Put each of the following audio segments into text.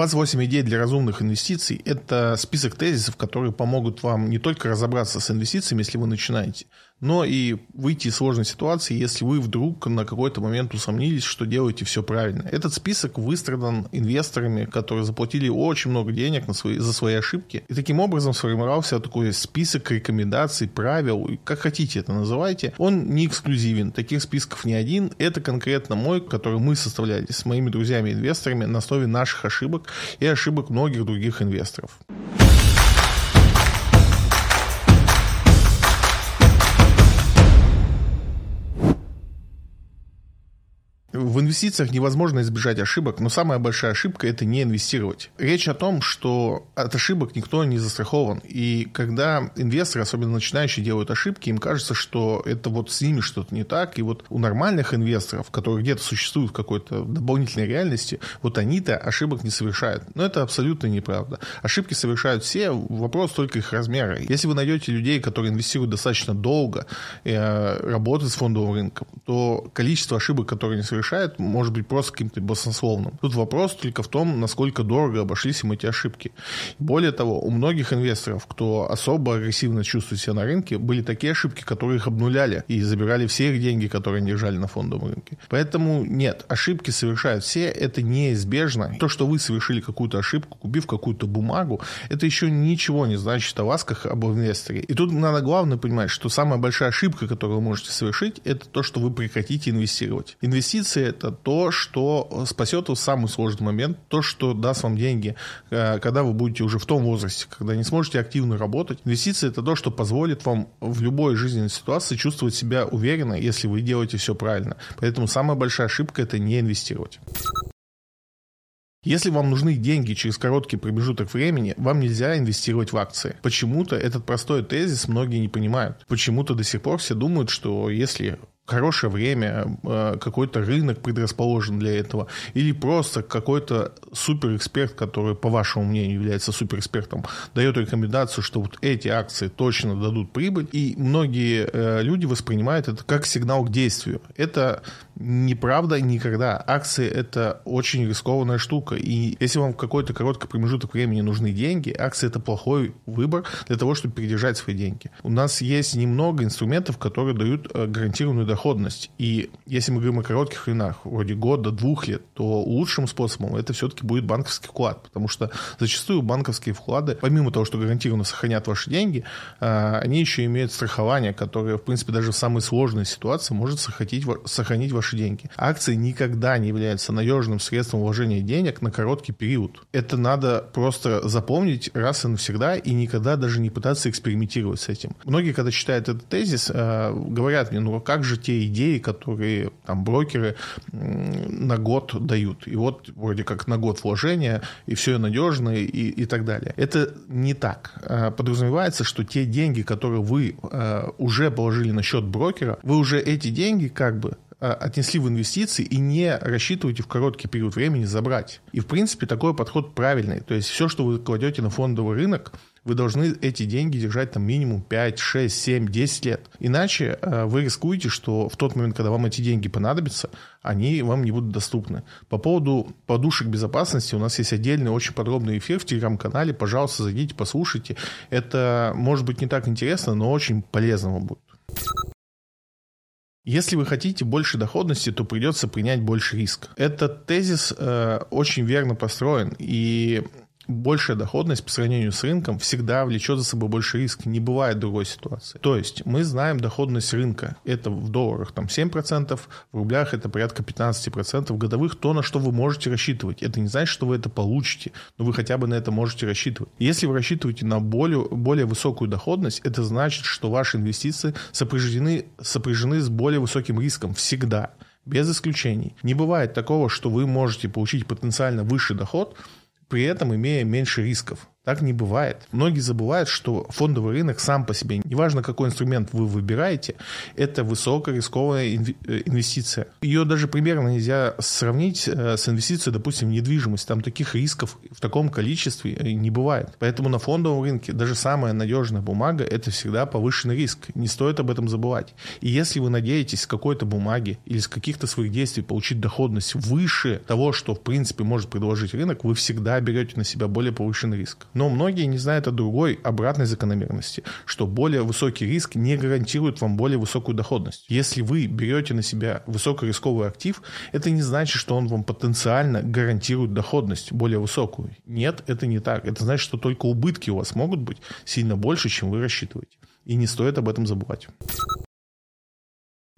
28 идей для разумных инвестиций – это список тезисов, которые помогут вам не только разобраться с инвестициями, если вы начинаете, но и выйти из сложной ситуации, если вы вдруг на какой-то момент усомнились, что делаете все правильно. Этот список выстрадан инвесторами, которые заплатили очень много денег на свои, за свои ошибки. И таким образом сформировался такой список рекомендаций, правил, как хотите это называйте. Он не эксклюзивен, таких списков не один. Это конкретно мой, который мы составляли с моими друзьями-инвесторами на основе наших ошибок и ошибок многих других инвесторов. В инвестициях невозможно избежать ошибок, но самая большая ошибка – это не инвестировать. Речь о том, что от ошибок никто не застрахован. И когда инвесторы, особенно начинающие, делают ошибки, им кажется, что это вот с ними что-то не так. И вот у нормальных инвесторов, которые где-то существуют в какой-то дополнительной реальности, вот они-то ошибок не совершают. Но это абсолютно неправда. Ошибки совершают все, вопрос только их размера. Если вы найдете людей, которые инвестируют достаточно долго, э, работают с фондовым рынком, то количество ошибок, которые они совершают, совершает, может быть просто каким-то баснословным. Тут вопрос только в том, насколько дорого обошлись им эти ошибки. Более того, у многих инвесторов, кто особо агрессивно чувствует себя на рынке, были такие ошибки, которые их обнуляли и забирали все их деньги, которые они держали на фондовом рынке. Поэтому нет, ошибки совершают все, это неизбежно. То, что вы совершили какую-то ошибку, купив какую-то бумагу, это еще ничего не значит о вас, как об инвесторе. И тут надо главное понимать, что самая большая ошибка, которую вы можете совершить, это то, что вы прекратите инвестировать. Инвестиции инвестиции – это то, что спасет вас самый сложный момент, то, что даст вам деньги, э, когда вы будете уже в том возрасте, когда не сможете активно работать. Инвестиции – это то, что позволит вам в любой жизненной ситуации чувствовать себя уверенно, если вы делаете все правильно. Поэтому самая большая ошибка – это не инвестировать. Если вам нужны деньги через короткий промежуток времени, вам нельзя инвестировать в акции. Почему-то этот простой тезис многие не понимают. Почему-то до сих пор все думают, что если хорошее время, э, какой-то рынок предрасположен для этого, или просто какой-то суперэксперт, который, по вашему мнению, является суперэкспертом, дает рекомендацию, что вот эти акции точно дадут прибыль, и многие э, люди воспринимают это как сигнал к действию. Это неправда никогда. Акции – это очень рискованная штука, и если вам в какой-то короткий промежуток времени нужны деньги, акции – это плохой выбор для того, чтобы передержать свои деньги. У нас есть немного инструментов, которые дают э, гарантированную доходность. И если мы говорим о коротких временах, вроде года, двух лет, то лучшим способом это все-таки будет банковский вклад. Потому что зачастую банковские вклады, помимо того, что гарантированно сохранят ваши деньги, а, они еще имеют страхование, которое, в принципе, даже в самой сложной ситуации может сохранить, сохранить ваши деньги. Акции никогда не являются надежным средством вложения денег на короткий период. Это надо просто запомнить раз и навсегда и никогда даже не пытаться экспериментировать с этим. Многие, когда читают этот тезис, а, говорят мне, ну а как же те идеи, которые там брокеры на год дают. И вот вроде как на год вложения, и все надежно, и, и так далее. Это не так. А, подразумевается, что те деньги, которые вы а, уже положили на счет брокера, вы уже эти деньги как бы отнесли в инвестиции и не рассчитываете в короткий период времени забрать. И, в принципе, такой подход правильный. То есть все, что вы кладете на фондовый рынок, вы должны эти деньги держать там минимум 5, 6, 7, 10 лет. Иначе э, вы рискуете, что в тот момент, когда вам эти деньги понадобятся, они вам не будут доступны. По поводу подушек безопасности у нас есть отдельный очень подробный эфир в телеграм-канале. Пожалуйста, зайдите, послушайте. Это может быть не так интересно, но очень полезно вам будет. Если вы хотите больше доходности, то придется принять больше риск. Этот тезис э, очень верно построен, и большая доходность по сравнению с рынком всегда влечет за собой больше риск. Не бывает другой ситуации. То есть мы знаем доходность рынка. Это в долларах там 7%, в рублях это порядка 15% годовых. То, на что вы можете рассчитывать. Это не значит, что вы это получите, но вы хотя бы на это можете рассчитывать. Если вы рассчитываете на более, более высокую доходность, это значит, что ваши инвестиции сопряжены, сопряжены с более высоким риском всегда без исключений. Не бывает такого, что вы можете получить потенциально высший доход, при этом имея меньше рисков. Так не бывает. Многие забывают, что фондовый рынок сам по себе, неважно какой инструмент вы выбираете, это высокорисковая э, инвестиция. Ее даже примерно нельзя сравнить э, с инвестицией, допустим, в недвижимость. Там таких рисков в таком количестве э, не бывает. Поэтому на фондовом рынке даже самая надежная бумага – это всегда повышенный риск. Не стоит об этом забывать. И если вы надеетесь с какой-то бумаги или с каких-то своих действий получить доходность выше того, что в принципе может предложить рынок, вы всегда берете на себя более повышенный риск. Но многие не знают о другой обратной закономерности, что более высокий риск не гарантирует вам более высокую доходность. Если вы берете на себя высокорисковый актив, это не значит, что он вам потенциально гарантирует доходность более высокую. Нет, это не так. Это значит, что только убытки у вас могут быть сильно больше, чем вы рассчитываете. И не стоит об этом забывать.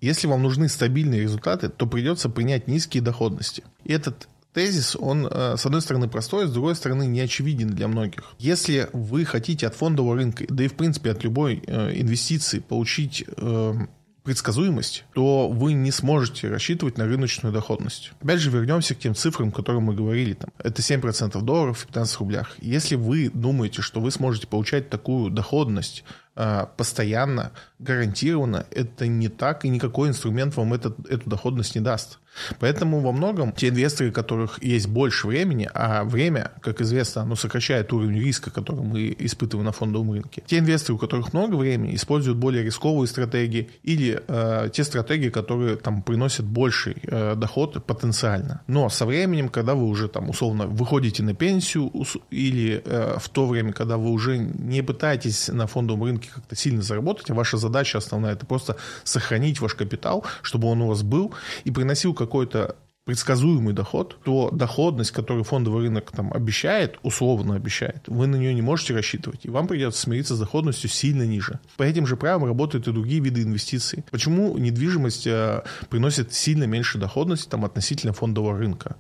Если вам нужны стабильные результаты, то придется принять низкие доходности. Этот тезис, он, э, с одной стороны, простой, с другой стороны, не очевиден для многих. Если вы хотите от фондового рынка, да и, в принципе, от любой э, инвестиции получить э, предсказуемость, то вы не сможете рассчитывать на рыночную доходность. Опять же, вернемся к тем цифрам, о которых мы говорили. Там, это 7% долларов в 15 рублях. Если вы думаете, что вы сможете получать такую доходность э, постоянно, гарантированно, это не так, и никакой инструмент вам этот, эту доходность не даст. Поэтому во многом те инвесторы, у которых есть больше времени, а время, как известно, оно сокращает уровень риска, который мы испытываем на фондовом рынке. Те инвесторы, у которых много времени, используют более рисковые стратегии или э, те стратегии, которые там приносят больший э, доход потенциально. Но со временем, когда вы уже там условно выходите на пенсию или э, в то время, когда вы уже не пытаетесь на фондовом рынке как-то сильно заработать, а ваша задача основная это просто сохранить ваш капитал, чтобы он у вас был и приносил какой-то предсказуемый доход, то доходность, которую фондовый рынок там обещает, условно обещает, вы на нее не можете рассчитывать, и вам придется смириться с доходностью сильно ниже. По этим же правилам работают и другие виды инвестиций. Почему недвижимость э, приносит сильно меньше доходности там, относительно фондового рынка?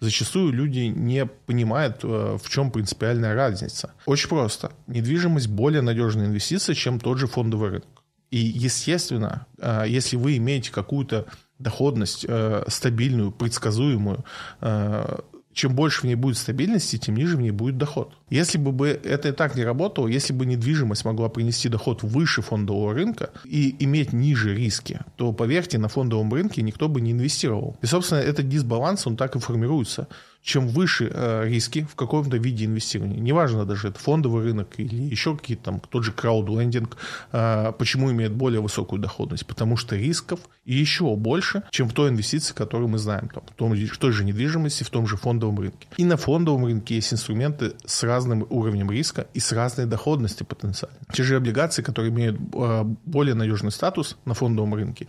Зачастую люди не понимают, э, в чем принципиальная разница. Очень просто. Недвижимость более надежная инвестиция, чем тот же фондовый рынок. И, естественно, э, если вы имеете какую-то доходность э, стабильную, предсказуемую, э, чем больше в ней будет стабильности, тем ниже в ней будет доход. Если бы это и так не работало, если бы недвижимость могла принести доход выше фондового рынка и иметь ниже риски, то, поверьте, на фондовом рынке никто бы не инвестировал. И, собственно, этот дисбаланс, он так и формируется чем выше э, риски в каком-то виде инвестирования, неважно даже это фондовый рынок или еще какие-то там, тот же краудлендинг, э, почему имеет более высокую доходность? Потому что рисков еще больше, чем в той инвестиции, которую мы знаем, там, в, том, в той же недвижимости, в том же фондовом рынке. И на фондовом рынке есть инструменты с разным уровнем риска и с разной доходностью потенциально. Те же облигации, которые имеют э, более надежный статус на фондовом рынке,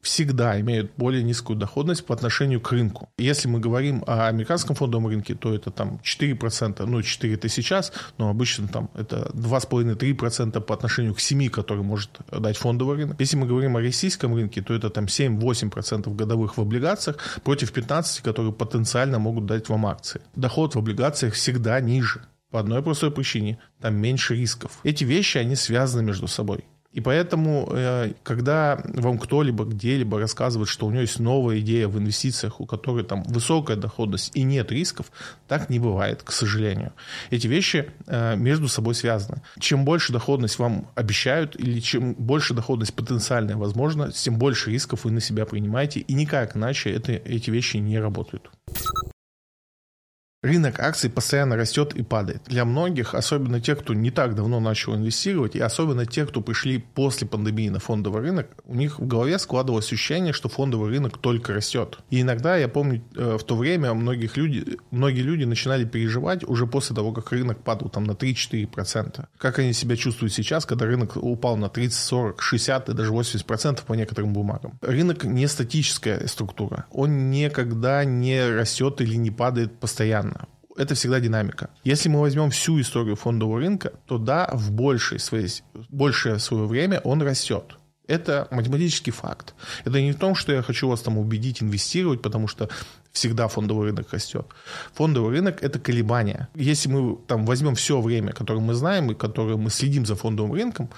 всегда имеют более низкую доходность по отношению к рынку. Если мы говорим о американском фондовом рынке, то это там 4%, ну 4 это сейчас, но обычно там это 2,5-3% по отношению к 7, который может дать фондовый рынок. Если мы говорим о российском рынке, то это там 7-8% годовых в облигациях против 15, которые потенциально могут дать вам акции. Доход в облигациях всегда ниже. По одной простой причине. Там меньше рисков. Эти вещи, они связаны между собой. И поэтому, э, когда вам кто-либо где-либо рассказывает, что у него есть новая идея в инвестициях, у которой там высокая доходность и нет рисков, так не бывает, к сожалению. Эти вещи э, между собой связаны. Чем больше доходность вам обещают, или чем больше доходность потенциальная возможна, тем больше рисков вы на себя принимаете, и никак иначе это, эти вещи не работают. Рынок акций постоянно растет и падает. Для многих, особенно тех, кто не так давно начал инвестировать, и особенно тех, кто пришли после пандемии на фондовый рынок, у них в голове складывалось ощущение, что фондовый рынок только растет. И иногда, я помню, э, в то время многих люди, многие люди начинали переживать уже после того, как рынок падал там на 3-4%. Как они себя чувствуют сейчас, когда рынок упал на 30, 40, 60 и даже 80% по некоторым бумагам. Рынок не статическая структура. Он никогда не растет или не падает постоянно это всегда динамика. Если мы возьмем всю историю фондового рынка, то да, в большей своей, большее свое время он растет. Это математический факт. Это не в том, что я хочу вас там убедить инвестировать, потому что всегда фондовый рынок растет. Фондовый рынок – это колебания. Если мы там возьмем все время, которое мы знаем и которое мы следим за фондовым рынком,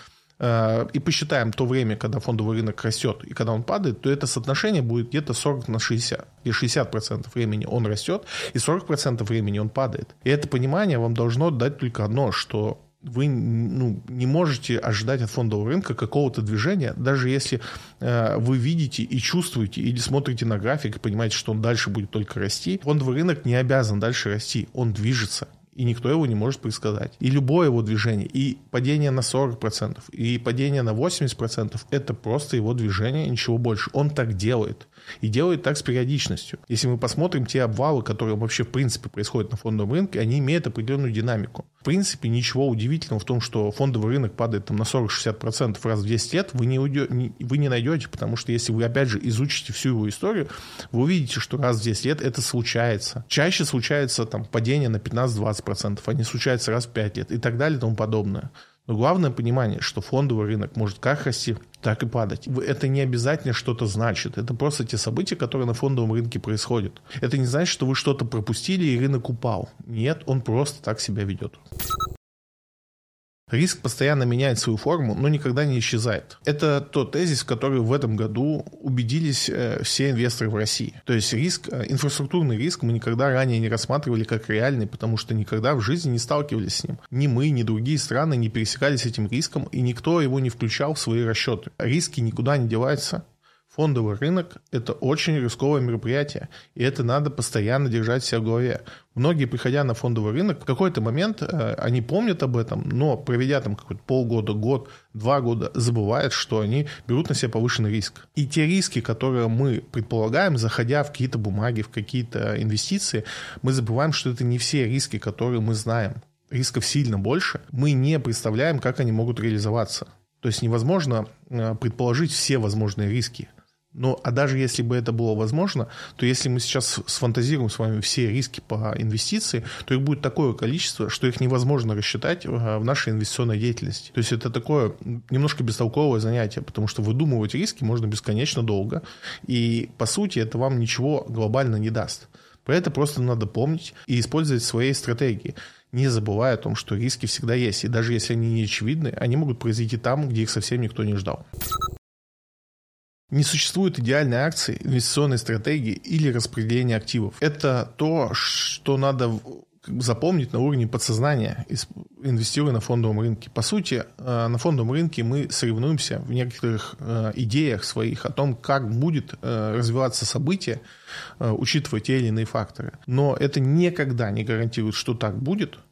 и посчитаем то время, когда фондовый рынок растет и когда он падает, то это соотношение будет где-то 40 на 60. И 60% времени он растет, и 40% времени он падает. И это понимание вам должно дать только одно, что вы ну, не можете ожидать от фондового рынка какого-то движения, даже если э, вы видите и чувствуете или смотрите на график и понимаете, что он дальше будет только расти. Фондовый рынок не обязан дальше расти, он движется и никто его не может предсказать. И любое его движение, и падение на 40%, и падение на 80% — это просто его движение, ничего больше. Он так делает. И делает так с периодичностью. Если мы посмотрим те обвалы, которые вообще в принципе происходят на фондовом рынке, они имеют определенную динамику. В принципе, ничего удивительного в том, что фондовый рынок падает там, на 40-60% раз в 10 лет, вы не, уйдете, вы не найдете, потому что если вы, опять же, изучите всю его историю, вы увидите, что раз в 10 лет это случается. Чаще случается там, падение на 15-20%, а не случается раз в 5 лет и так далее и тому подобное. Но главное понимание, что фондовый рынок может как расти, так и падать. Это не обязательно что-то значит. Это просто те события, которые на фондовом рынке происходят. Это не значит, что вы что-то пропустили и рынок упал. Нет, он просто так себя ведет. Риск постоянно меняет свою форму, но никогда не исчезает. Это тот тезис, в который в этом году убедились э, все инвесторы в России. То есть риск, э, инфраструктурный риск мы никогда ранее не рассматривали как реальный, потому что никогда в жизни не сталкивались с ним. Ни мы, ни другие страны не пересекались этим риском, и никто его не включал в свои расчеты. Риски никуда не деваются, Фондовый рынок – это очень рисковое мероприятие, и это надо постоянно держать себя в голове. Многие, приходя на фондовый рынок, в какой-то момент э, они помнят об этом, но проведя там какой-то полгода, год, два года, забывают, что они берут на себя повышенный риск. И те риски, которые мы предполагаем, заходя в какие-то бумаги, в какие-то инвестиции, мы забываем, что это не все риски, которые мы знаем. Рисков сильно больше. Мы не представляем, как они могут реализоваться. То есть невозможно э, предположить все возможные риски. Ну, а даже если бы это было возможно, то если мы сейчас сфантазируем с вами все риски по инвестиции, то их будет такое количество, что их невозможно рассчитать в нашей инвестиционной деятельности. То есть это такое немножко бестолковое занятие, потому что выдумывать риски можно бесконечно долго, и по сути это вам ничего глобально не даст. Про это просто надо помнить и использовать свои стратегии не забывая о том, что риски всегда есть, и даже если они не очевидны, они могут произойти там, где их совсем никто не ждал. Не существует идеальной акции, инвестиционной стратегии или распределения активов. Это то, что надо запомнить на уровне подсознания, инвестируя на фондовом рынке. По сути, э, на фондовом рынке мы соревнуемся в некоторых э, идеях своих о том, как будет э, развиваться событие, учитывая те или иные факторы. Но это никогда не гарантирует, что так будет –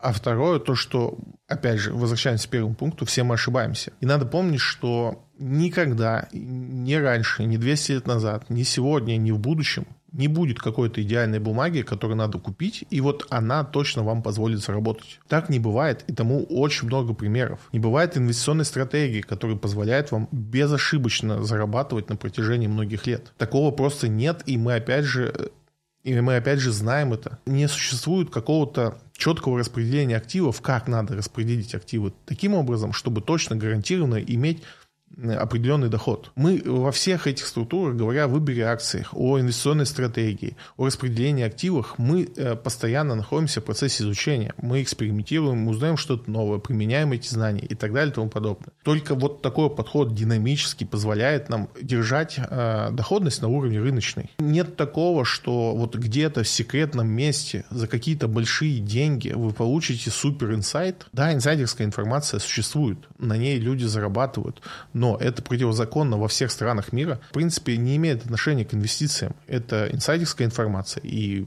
а второе, то, что, опять же, возвращаемся к первому пункту, все мы ошибаемся. И надо помнить, что никогда, ни раньше, ни 200 лет назад, ни сегодня, ни в будущем не будет какой-то идеальной бумаги, которую надо купить, и вот она точно вам позволит заработать. Так не бывает, и тому очень много примеров. Не бывает инвестиционной стратегии, которая позволяет вам безошибочно зарабатывать на протяжении многих лет. Такого просто нет, и мы опять же и мы опять же знаем это. Не существует какого-то четкого распределения активов, как надо распределить активы таким образом, чтобы точно гарантированно иметь определенный доход. Мы во всех этих структурах, говоря о выборе акций, о инвестиционной стратегии, о распределении активов, мы э, постоянно находимся в процессе изучения. Мы экспериментируем, мы узнаем что-то новое, применяем эти знания и так далее и тому подобное. Только вот такой подход динамически позволяет нам держать э, доходность на уровне рыночной. Нет такого, что вот где-то в секретном месте за какие-то большие деньги вы получите супер инсайт. Да, инсайдерская информация существует, на ней люди зарабатывают, но это противозаконно во всех странах мира, в принципе, не имеет отношения к инвестициям. Это инсайдерская информация, и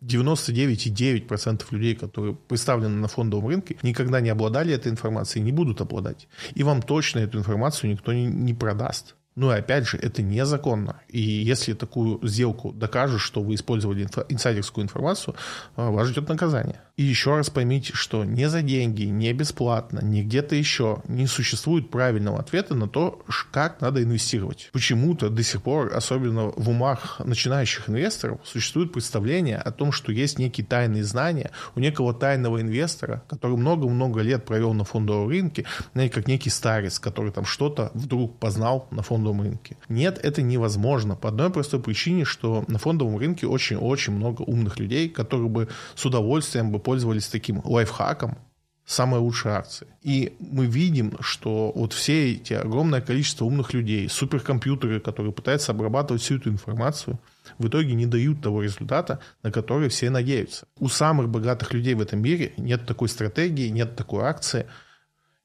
99,9% людей, которые представлены на фондовом рынке, никогда не обладали этой информацией, не будут обладать. И вам точно эту информацию никто не, не продаст. Ну и опять же, это незаконно. И если такую сделку докажут, что вы использовали инфо- инсайдерскую информацию, э, вас ждет наказание. И еще раз поймите, что не за деньги, не бесплатно, не где-то еще не существует правильного ответа на то, как надо инвестировать. Почему-то до сих пор, особенно в умах начинающих инвесторов, существует представление о том, что есть некие тайные знания у некого тайного инвестора, который много-много лет провел на фондовом рынке, знаете, как некий старец, который там что-то вдруг познал на фондовом рынке. Нет, это невозможно по одной простой причине, что на фондовом рынке очень-очень много умных людей, которые бы с удовольствием бы пользовались таким лайфхаком, самые лучшие акции. И мы видим, что вот все эти огромное количество умных людей, суперкомпьютеры, которые пытаются обрабатывать всю эту информацию, в итоге не дают того результата, на который все надеются. У самых богатых людей в этом мире нет такой стратегии, нет такой акции,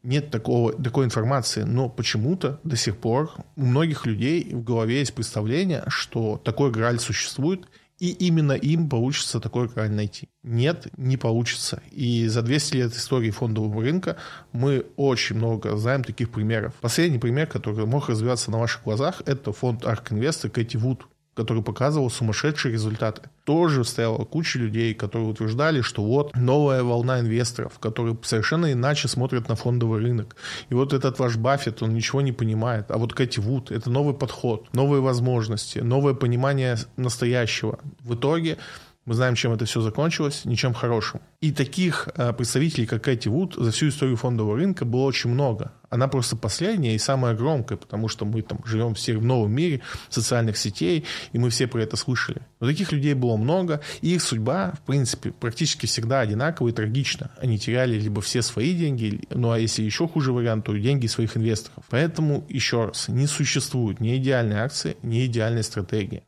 нет такого, такой информации, но почему-то до сих пор у многих людей в голове есть представление, что такой граль существует, и именно им получится такой граль найти. Нет, не получится. И за 200 лет истории фондового рынка мы очень много знаем таких примеров. Последний пример, который мог развиваться на ваших глазах, это фонд Ark Invest и Кэти Вуд который показывал сумасшедшие результаты. Тоже стояла куча людей, которые утверждали, что вот новая волна инвесторов, которые совершенно иначе смотрят на фондовый рынок. И вот этот ваш Баффет, он ничего не понимает. А вот Кэти Вуд – это новый подход, новые возможности, новое понимание настоящего. В итоге мы знаем, чем это все закончилось, ничем хорошим. И таких э, представителей, как Кэти Вуд, за всю историю фондового рынка было очень много. Она просто последняя и самая громкая, потому что мы там живем все в новом мире социальных сетей, и мы все про это слышали. Но таких людей было много, и их судьба, в принципе, практически всегда одинаковая и трагична. Они теряли либо все свои деньги, ну а если еще хуже вариант, то деньги своих инвесторов. Поэтому, еще раз, не существует ни идеальной акции, ни идеальной стратегии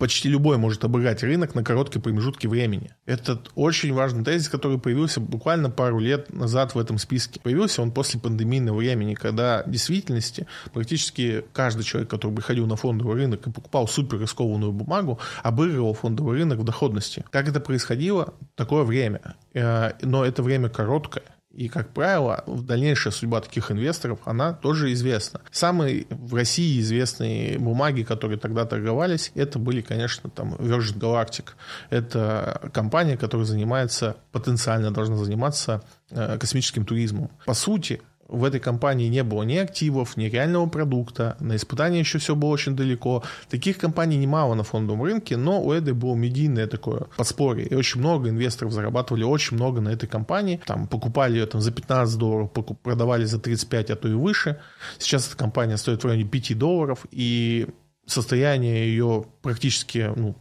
почти любой может обыграть рынок на короткие промежутки времени. Это очень важный тезис, который появился буквально пару лет назад в этом списке. Появился он после пандемийного времени, когда в действительности практически каждый человек, который приходил на фондовый рынок и покупал супер рискованную бумагу, обыгрывал фондовый рынок в доходности. Как это происходило? Такое время. Э, но это время короткое. И, как правило, дальнейшая судьба таких инвесторов, она тоже известна. Самые в России известные бумаги, которые тогда торговались, это были, конечно, там Virgin Galactic. Это компания, которая занимается, потенциально должна заниматься э, космическим туризмом. По сути, в этой компании не было ни активов, ни реального продукта, на испытания еще все было очень далеко. Таких компаний немало на фондовом рынке, но у этой было медийное такое подспорье, и очень много инвесторов зарабатывали очень много на этой компании, там покупали ее там, за 15 долларов, продавали за 35, а то и выше. Сейчас эта компания стоит в районе 5 долларов, и состояние ее практически ну,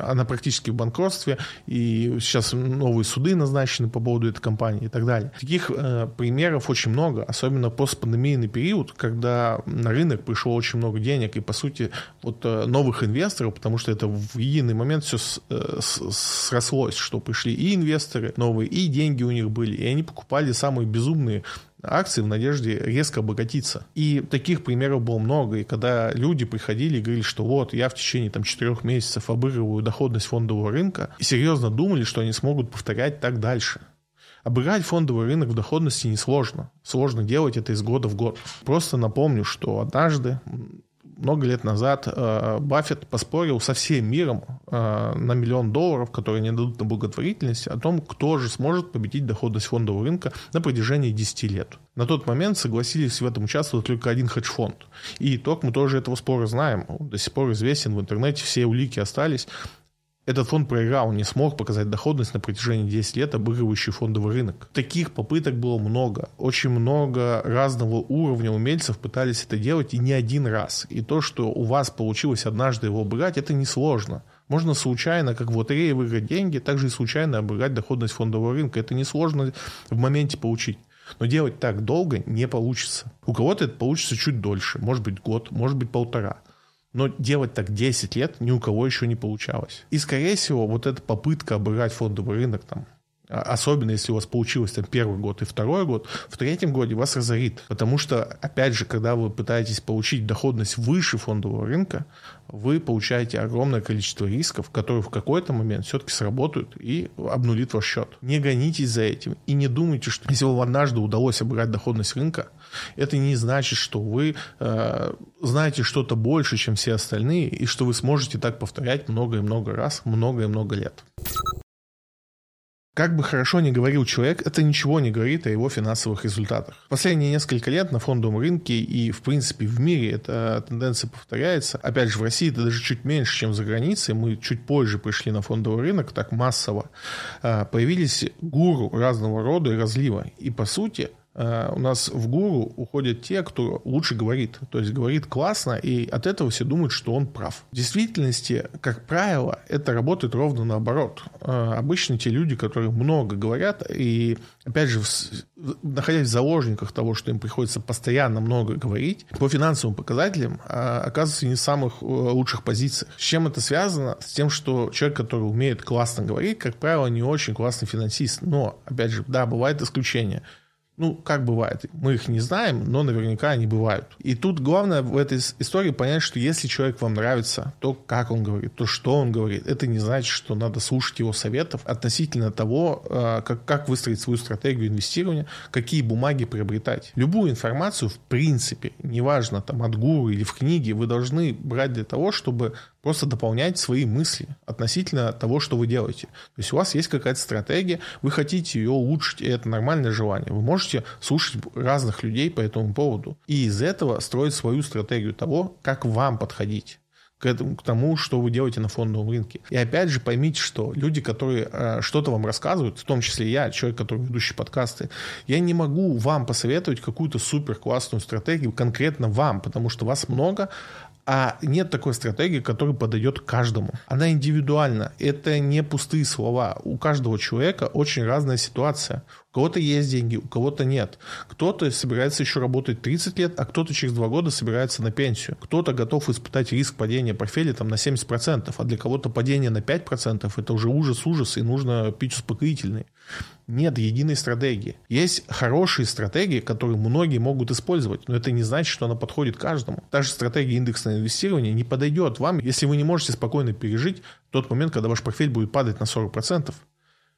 она практически в банкротстве, и сейчас новые суды назначены по поводу этой компании и так далее. Таких э, примеров очень много, особенно постпандемийный период, когда на рынок пришло очень много денег, и, по сути, вот э, новых инвесторов, потому что это в единый момент все с, э, с, срослось, что пришли и инвесторы новые, и деньги у них были, и они покупали самые безумные акции в надежде резко обогатиться. И таких примеров было много. И когда люди приходили и говорили, что вот, я в течение там, четырех месяцев обыгрываю доходность фондового рынка, и серьезно думали, что они смогут повторять так дальше. Обыграть фондовый рынок в доходности несложно. Сложно делать это из года в год. Просто напомню, что однажды много лет назад э, Баффет поспорил со всем миром э, на миллион долларов, которые не дадут на благотворительность, о том, кто же сможет победить доходность фондового рынка на протяжении 10 лет. На тот момент согласились в этом участвовать только один хедж-фонд. И итог мы тоже этого спора знаем. Он до сих пор известен в интернете, все улики остались этот фонд проиграл, не смог показать доходность на протяжении 10 лет, обыгрывающий фондовый рынок. Таких попыток было много. Очень много разного уровня умельцев пытались это делать и не один раз. И то, что у вас получилось однажды его обыграть, это несложно. Можно случайно, как в лотерее, выиграть деньги, также и случайно обыграть доходность фондового рынка. Это несложно в моменте получить. Но делать так долго не получится. У кого-то это получится чуть дольше, может быть год, может быть полтора. Но делать так 10 лет ни у кого еще не получалось. И, скорее всего, вот эта попытка обыграть фондовый рынок там особенно если у вас получилось там первый год и второй год, в третьем годе вас разорит. Потому что, опять же, когда вы пытаетесь получить доходность выше фондового рынка, вы получаете огромное количество рисков, которые в какой-то момент все-таки сработают и обнулит ваш счет. Не гонитесь за этим и не думайте, что если вам однажды удалось обыграть доходность рынка, это не значит, что вы э, знаете что-то больше, чем все остальные, и что вы сможете так повторять много и много раз, много и много лет. Как бы хорошо ни говорил человек, это ничего не говорит о его финансовых результатах. Последние несколько лет на фондовом рынке и, в принципе, в мире эта тенденция повторяется. Опять же, в России это даже чуть меньше, чем за границей. Мы чуть позже пришли на фондовый рынок, так массово. А, появились гуру разного рода и разлива. И, по сути, у нас в гуру уходят те, кто лучше говорит. То есть говорит классно, и от этого все думают, что он прав. В действительности, как правило, это работает ровно наоборот. Э, обычно те люди, которые много говорят, и опять же, находясь в заложниках того, что им приходится постоянно много говорить, по финансовым показателям э, оказываются не в самых лучших позициях. С чем это связано? С тем, что человек, который умеет классно говорить, как правило, не очень классный финансист. Но, опять же, да, бывают исключения. Ну, как бывает. Мы их не знаем, но наверняка они бывают. И тут главное в этой истории понять, что если человек вам нравится, то как он говорит, то что он говорит, это не значит, что надо слушать его советов относительно того, э, как, как выстроить свою стратегию инвестирования, какие бумаги приобретать. Любую информацию, в принципе, неважно, там, от гуру или в книге, вы должны брать для того, чтобы просто дополнять свои мысли относительно того, что вы делаете. То есть у вас есть какая-то стратегия, вы хотите ее улучшить, и это нормальное желание. Вы можете слушать разных людей по этому поводу и из этого строить свою стратегию того, как вам подходить к, этому, к тому, что вы делаете на фондовом рынке. И опять же поймите, что люди, которые э, что-то вам рассказывают, в том числе я, человек, который ведущий подкасты, я не могу вам посоветовать какую-то супер классную стратегию конкретно вам, потому что вас много, а нет такой стратегии, которая подойдет каждому. Она индивидуальна. Это не пустые слова. У каждого человека очень разная ситуация. У кого-то есть деньги, у кого-то нет. Кто-то собирается еще работать 30 лет, а кто-то через 2 года собирается на пенсию. Кто-то готов испытать риск падения портфеля там, на 70%, а для кого-то падение на 5% это уже ужас-ужас, и нужно пить успокоительные нет единой стратегии. Есть хорошие стратегии, которые многие могут использовать, но это не значит, что она подходит каждому. Та же стратегия индексного инвестирования не подойдет вам, если вы не можете спокойно пережить тот момент, когда ваш портфель будет падать на 40%.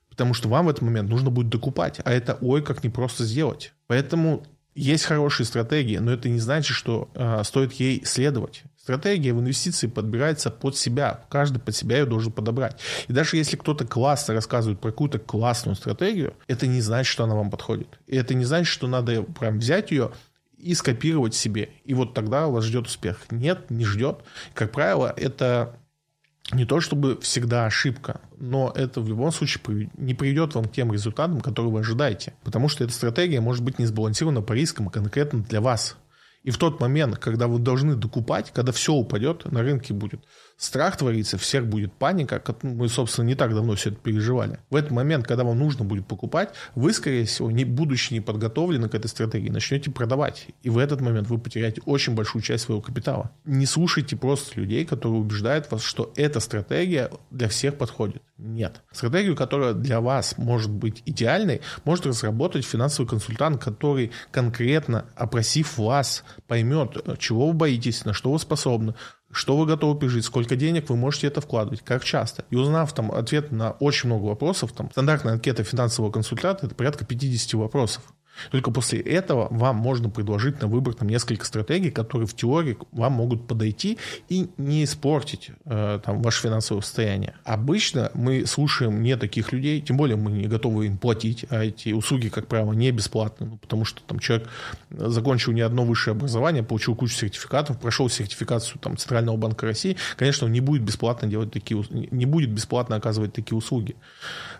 Потому что вам в этот момент нужно будет докупать, а это ой как непросто сделать. Поэтому есть хорошие стратегии, но это не значит, что э, стоит ей следовать. Стратегия в инвестиции подбирается под себя. Каждый под себя ее должен подобрать. И даже если кто-то классно рассказывает про какую-то классную стратегию, это не значит, что она вам подходит. И это не значит, что надо прям взять ее и скопировать себе. И вот тогда вас ждет успех. Нет, не ждет. Как правило, это не то чтобы всегда ошибка, но это в любом случае не приведет вам к тем результатам, которые вы ожидаете. Потому что эта стратегия может быть не сбалансирована по рискам конкретно для вас. И в тот момент, когда вы должны докупать, когда все упадет, на рынке будет страх творится, всех будет паника, мы, собственно, не так давно все это переживали. В этот момент, когда вам нужно будет покупать, вы, скорее всего, не, будучи не подготовлены к этой стратегии, начнете продавать. И в этот момент вы потеряете очень большую часть своего капитала. Не слушайте просто людей, которые убеждают вас, что эта стратегия для всех подходит. Нет. Стратегию, которая для вас может быть идеальной, может разработать финансовый консультант, который конкретно, опросив вас, поймет, чего вы боитесь, на что вы способны, что вы готовы пережить, сколько денег вы можете это вкладывать, как часто. И узнав там ответ на очень много вопросов, там стандартная анкета финансового консультанта это порядка 50 вопросов. Только после этого вам можно предложить на выбор там, несколько стратегий, которые в теории вам могут подойти и не испортить э, там, ваше финансовое состояние. Обычно мы слушаем не таких людей, тем более мы не готовы им платить, а эти услуги, как правило, не бесплатны, ну, потому что там человек закончил не одно высшее образование, получил кучу сертификатов, прошел сертификацию там, Центрального банка России, конечно, он не будет бесплатно делать такие, не будет бесплатно оказывать такие услуги.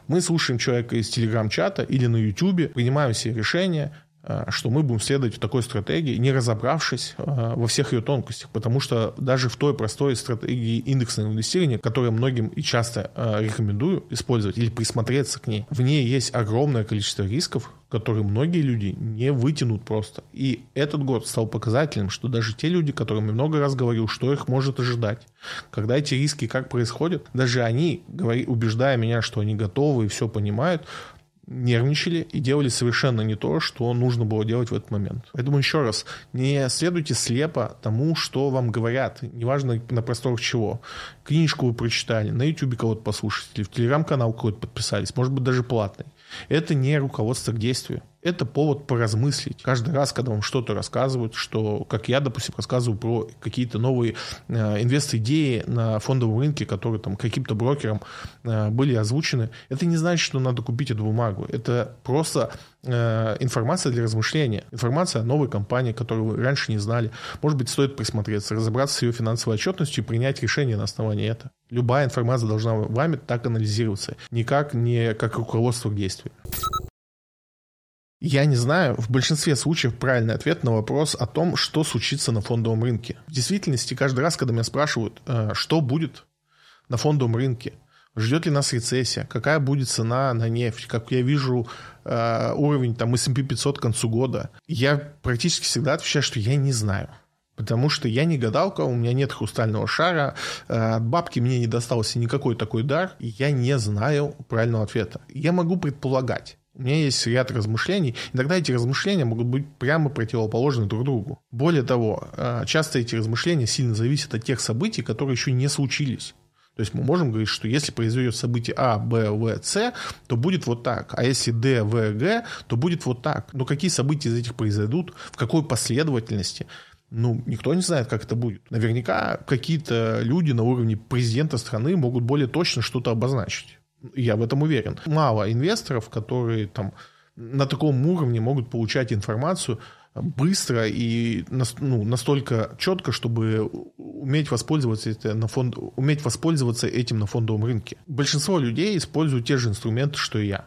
Мы слушаем человека из телеграм-чата или на YouTube, принимаем все решения, что мы будем следовать такой стратегии, не разобравшись э, во всех ее тонкостях, потому что даже в той простой стратегии индексного инвестирования, которую многим и часто э, рекомендую использовать или присмотреться к ней, в ней есть огромное количество рисков, которые многие люди не вытянут просто. И этот год стал показателем, что даже те люди, которым я много раз говорил, что их может ожидать, когда эти риски как происходят, даже они, убеждая меня, что они готовы и все понимают, нервничали и делали совершенно не то, что нужно было делать в этот момент. Поэтому еще раз, не следуйте слепо тому, что вам говорят, неважно на просторах чего. Книжку вы прочитали, на YouTube кого-то послушали, в телеграм-канал какой-то подписались, может быть даже платный. Это не руководство к действию. Это повод поразмыслить. Каждый раз, когда вам что-то рассказывают, что, как я, допустим, рассказываю про какие-то новые э, инвест-идеи на фондовом рынке, которые там каким-то брокером э, были озвучены, это не значит, что надо купить эту бумагу. Это просто э, информация для размышления. Информация о новой компании, которую вы раньше не знали. Может быть, стоит присмотреться, разобраться с ее финансовой отчетностью и принять решение на основании этого. Любая информация должна вами так анализироваться, никак не как руководство к действию. Я не знаю, в большинстве случаев правильный ответ на вопрос о том, что случится на фондовом рынке. В действительности, каждый раз, когда меня спрашивают, э, что будет на фондовом рынке, ждет ли нас рецессия, какая будет цена на нефть, как я вижу э, уровень там S&P 500 к концу года, я практически всегда отвечаю, что я не знаю. Потому что я не гадалка, у меня нет хрустального шара, э, от бабки мне не достался никакой такой дар, и я не знаю правильного ответа. Я могу предполагать. У меня есть ряд размышлений, и тогда эти размышления могут быть прямо противоположны друг другу. Более того, э, часто эти размышления сильно зависят от тех событий, которые еще не случились. То есть мы можем говорить, что если произойдет событие А, Б, В, С, то будет вот так. А если Д, В, Г, то будет вот так. Но какие события из этих произойдут, в какой последовательности, ну, никто не знает, как это будет. Наверняка какие-то люди на уровне президента страны могут более точно что-то обозначить. Я в этом уверен. Мало инвесторов, которые там на таком уровне могут получать информацию быстро и ну, настолько четко, чтобы уметь воспользоваться, это на фонд, уметь воспользоваться этим на фондовом рынке. Большинство людей используют те же инструменты, что и я.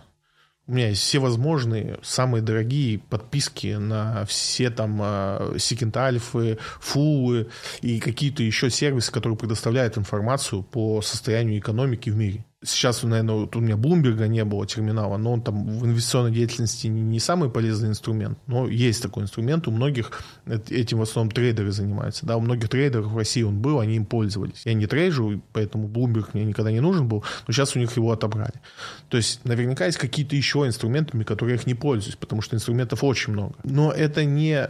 У меня есть все возможные, самые дорогие подписки на все там Seeking Alpha, Fool ы и какие-то еще сервисы, которые предоставляют информацию по состоянию экономики в мире. Сейчас, наверное, вот у меня Блумберга не было терминала, но он там в инвестиционной деятельности не самый полезный инструмент, но есть такой инструмент. У многих этим в основном трейдеры занимаются. Да, у многих трейдеров в России он был, они им пользовались. Я не трейджу, поэтому Bloomberg мне никогда не нужен был, но сейчас у них его отобрали. То есть наверняка есть какие-то еще инструментами, которые их не пользуюсь, потому что инструментов очень много. Но это не...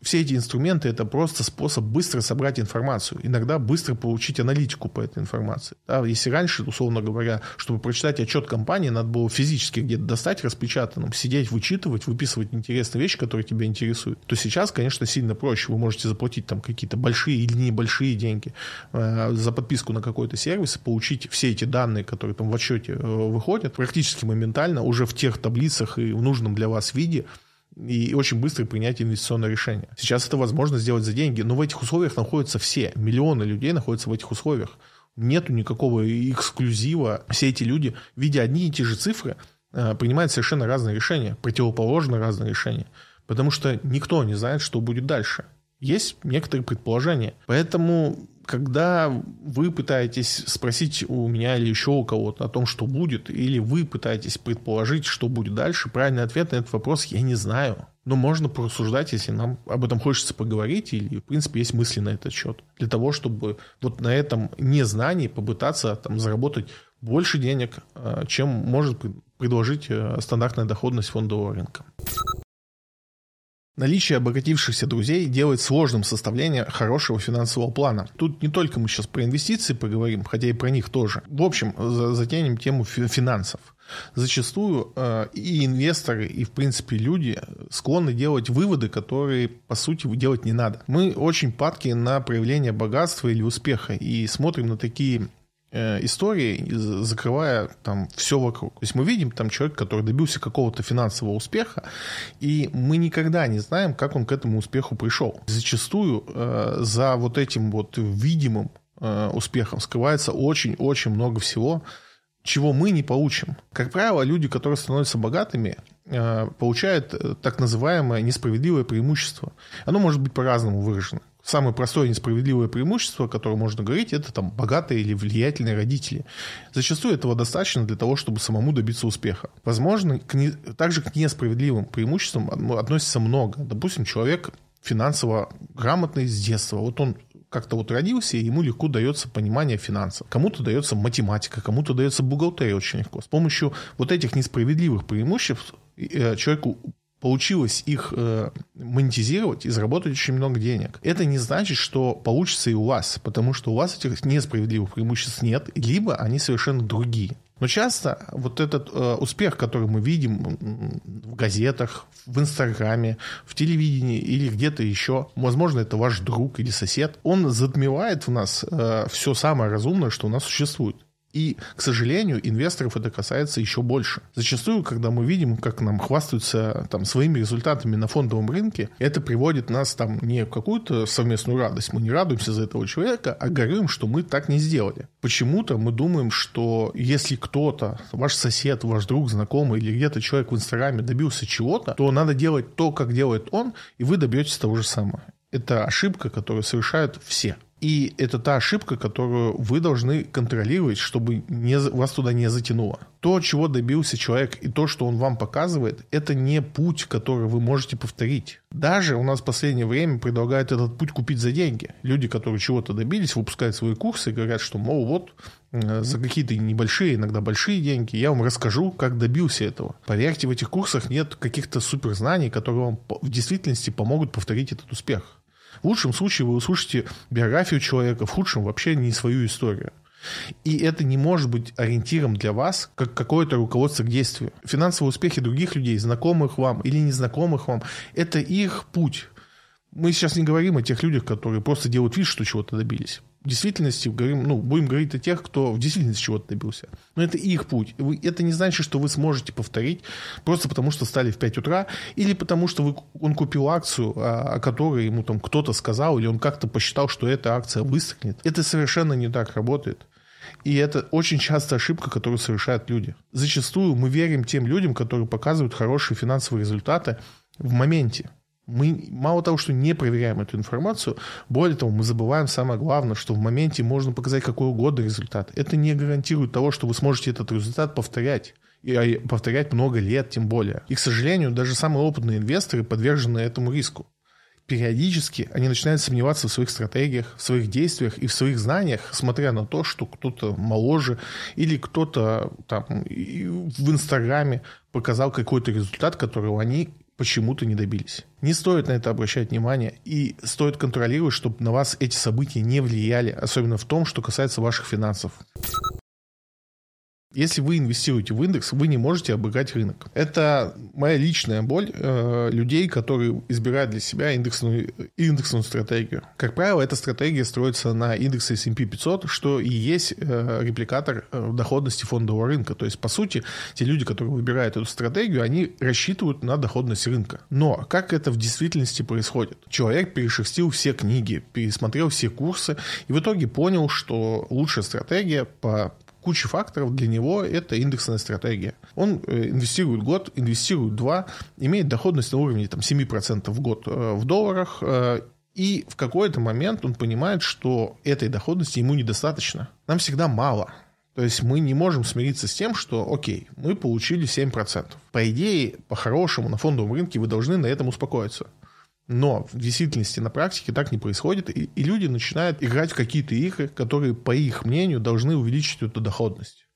Все эти инструменты — это просто способ быстро собрать информацию. Иногда быстро получить аналитику по этой информации. Да, если раньше, условно говоря, чтобы прочитать отчет компании, надо было физически где-то достать распечатанным, сидеть, вычитывать, выписывать интересные вещи, которые тебя интересуют. То сейчас, конечно, сильно проще. Вы можете заплатить там какие-то большие или небольшие деньги э, за подписку на какой-то сервис, получить все эти данные, которые там в отчете э, выходят, практически моментально, уже в тех таблицах и в нужном для вас виде, и очень быстро принять инвестиционное решение. Сейчас это возможно сделать за деньги, но в этих условиях находятся все. Миллионы людей находятся в этих условиях нету никакого эксклюзива. Все эти люди, видя одни и те же цифры, э, принимают совершенно разные решения, противоположно разные решения. Потому что никто не знает, что будет дальше. Есть некоторые предположения. Поэтому, когда вы пытаетесь спросить у меня или еще у кого-то о том, что будет, или вы пытаетесь предположить, что будет дальше, правильный ответ на этот вопрос я не знаю. Но можно порассуждать, если нам об этом хочется поговорить, или, в принципе, есть мысли на этот счет. Для того, чтобы вот на этом незнании попытаться там, заработать больше денег, э, чем может предложить э, стандартная доходность фондового рынка. Наличие обогатившихся друзей делает сложным составление хорошего финансового плана. Тут не только мы сейчас про инвестиции поговорим, хотя и про них тоже. В общем, затянем тему финансов. Зачастую э, и инвесторы, и, в принципе, люди склонны делать выводы, которые, по сути, делать не надо. Мы очень падки на проявление богатства или успеха и смотрим на такие Э, истории, закрывая там все вокруг. То есть мы видим там человека, который добился какого-то финансового успеха, и мы никогда не знаем, как он к этому успеху пришел. Зачастую э, за вот этим вот видимым э, успехом скрывается очень-очень много всего, чего мы не получим. Как правило, люди, которые становятся богатыми, э, получают э, так называемое несправедливое преимущество. Оно может быть по-разному выражено самое простое несправедливое преимущество, о котором можно говорить, это там богатые или влиятельные родители. Зачастую этого достаточно для того, чтобы самому добиться успеха. Возможно, к не, также к несправедливым преимуществам относится много. Допустим, человек финансово грамотный с детства. Вот он как-то вот родился, и ему легко дается понимание финансов. Кому-то дается математика, кому-то дается бухгалтерия очень легко. С помощью вот этих несправедливых преимуществ э, человеку получилось их э, монетизировать и заработать очень много денег. Это не значит, что получится и у вас, потому что у вас этих несправедливых преимуществ нет, либо они совершенно другие. Но часто вот этот э, успех, который мы видим в газетах, в Инстаграме, в телевидении или где-то еще, возможно, это ваш друг или сосед, он затмевает в нас э, все самое разумное, что у нас существует. И, к сожалению, инвесторов это касается еще больше. Зачастую, когда мы видим, как нам хвастаются там, своими результатами на фондовом рынке, это приводит нас там не в какую-то совместную радость. Мы не радуемся за этого человека, а горюем, что мы так не сделали. Почему-то мы думаем, что если кто-то, ваш сосед, ваш друг, знакомый или где-то человек в Инстаграме добился чего-то, то надо делать то, как делает он, и вы добьетесь того же самого. Это ошибка, которую совершают все. И это та ошибка, которую вы должны контролировать, чтобы не, вас туда не затянуло. То, чего добился человек, и то, что он вам показывает, это не путь, который вы можете повторить. Даже у нас в последнее время предлагают этот путь купить за деньги. Люди, которые чего-то добились, выпускают свои курсы и говорят, что, мол, вот э, за какие-то небольшие, иногда большие деньги, я вам расскажу, как добился этого. Поверьте, в этих курсах нет каких-то суперзнаний, которые вам в действительности помогут повторить этот успех. В лучшем случае вы услышите биографию человека, в худшем вообще не свою историю. И это не может быть ориентиром для вас, как какое-то руководство к действию. Финансовые успехи других людей, знакомых вам или незнакомых вам, это их путь. Мы сейчас не говорим о тех людях, которые просто делают вид, что чего-то добились действительности говорим, ну, будем говорить о тех, кто в действительности чего-то добился. Но это их путь. Это не значит, что вы сможете повторить просто потому, что стали в 5 утра, или потому, что вы, он купил акцию, о, о которой ему там кто-то сказал, или он как-то посчитал, что эта акция выстрелит. Это совершенно не так работает. И это очень часто ошибка, которую совершают люди. Зачастую мы верим тем людям, которые показывают хорошие финансовые результаты в моменте мы мало того, что не проверяем эту информацию, более того, мы забываем самое главное, что в моменте можно показать какой угодно результат. Это не гарантирует того, что вы сможете этот результат повторять. И а, повторять много лет, тем более. И, к сожалению, даже самые опытные инвесторы подвержены этому риску. Периодически они начинают сомневаться в своих стратегиях, в своих действиях и в своих знаниях, смотря на то, что кто-то моложе или кто-то там в Инстаграме показал какой-то результат, которого они почему-то не добились. Не стоит на это обращать внимание и стоит контролировать, чтобы на вас эти события не влияли, особенно в том, что касается ваших финансов. Если вы инвестируете в индекс, вы не можете обыграть рынок. Это моя личная боль э, людей, которые избирают для себя индексную, индексную стратегию. Как правило, эта стратегия строится на индексе S&P 500, что и есть э, репликатор э, доходности фондового рынка. То есть, по сути, те люди, которые выбирают эту стратегию, они рассчитывают на доходность рынка. Но как это в действительности происходит? Человек перешерстил все книги, пересмотрел все курсы и в итоге понял, что лучшая стратегия по куча факторов для него это индексная стратегия. Он э, инвестирует год, инвестирует два, имеет доходность на уровне там, 7% в год э, в долларах, э, и в какой-то момент он понимает, что этой доходности ему недостаточно. Нам всегда мало. То есть мы не можем смириться с тем, что, окей, мы получили 7%. По идее, по-хорошему, на фондовом рынке вы должны на этом успокоиться. Но в действительности на практике так не происходит, и, и люди начинают играть в какие-то игры, которые, по их мнению, должны увеличить эту доходность.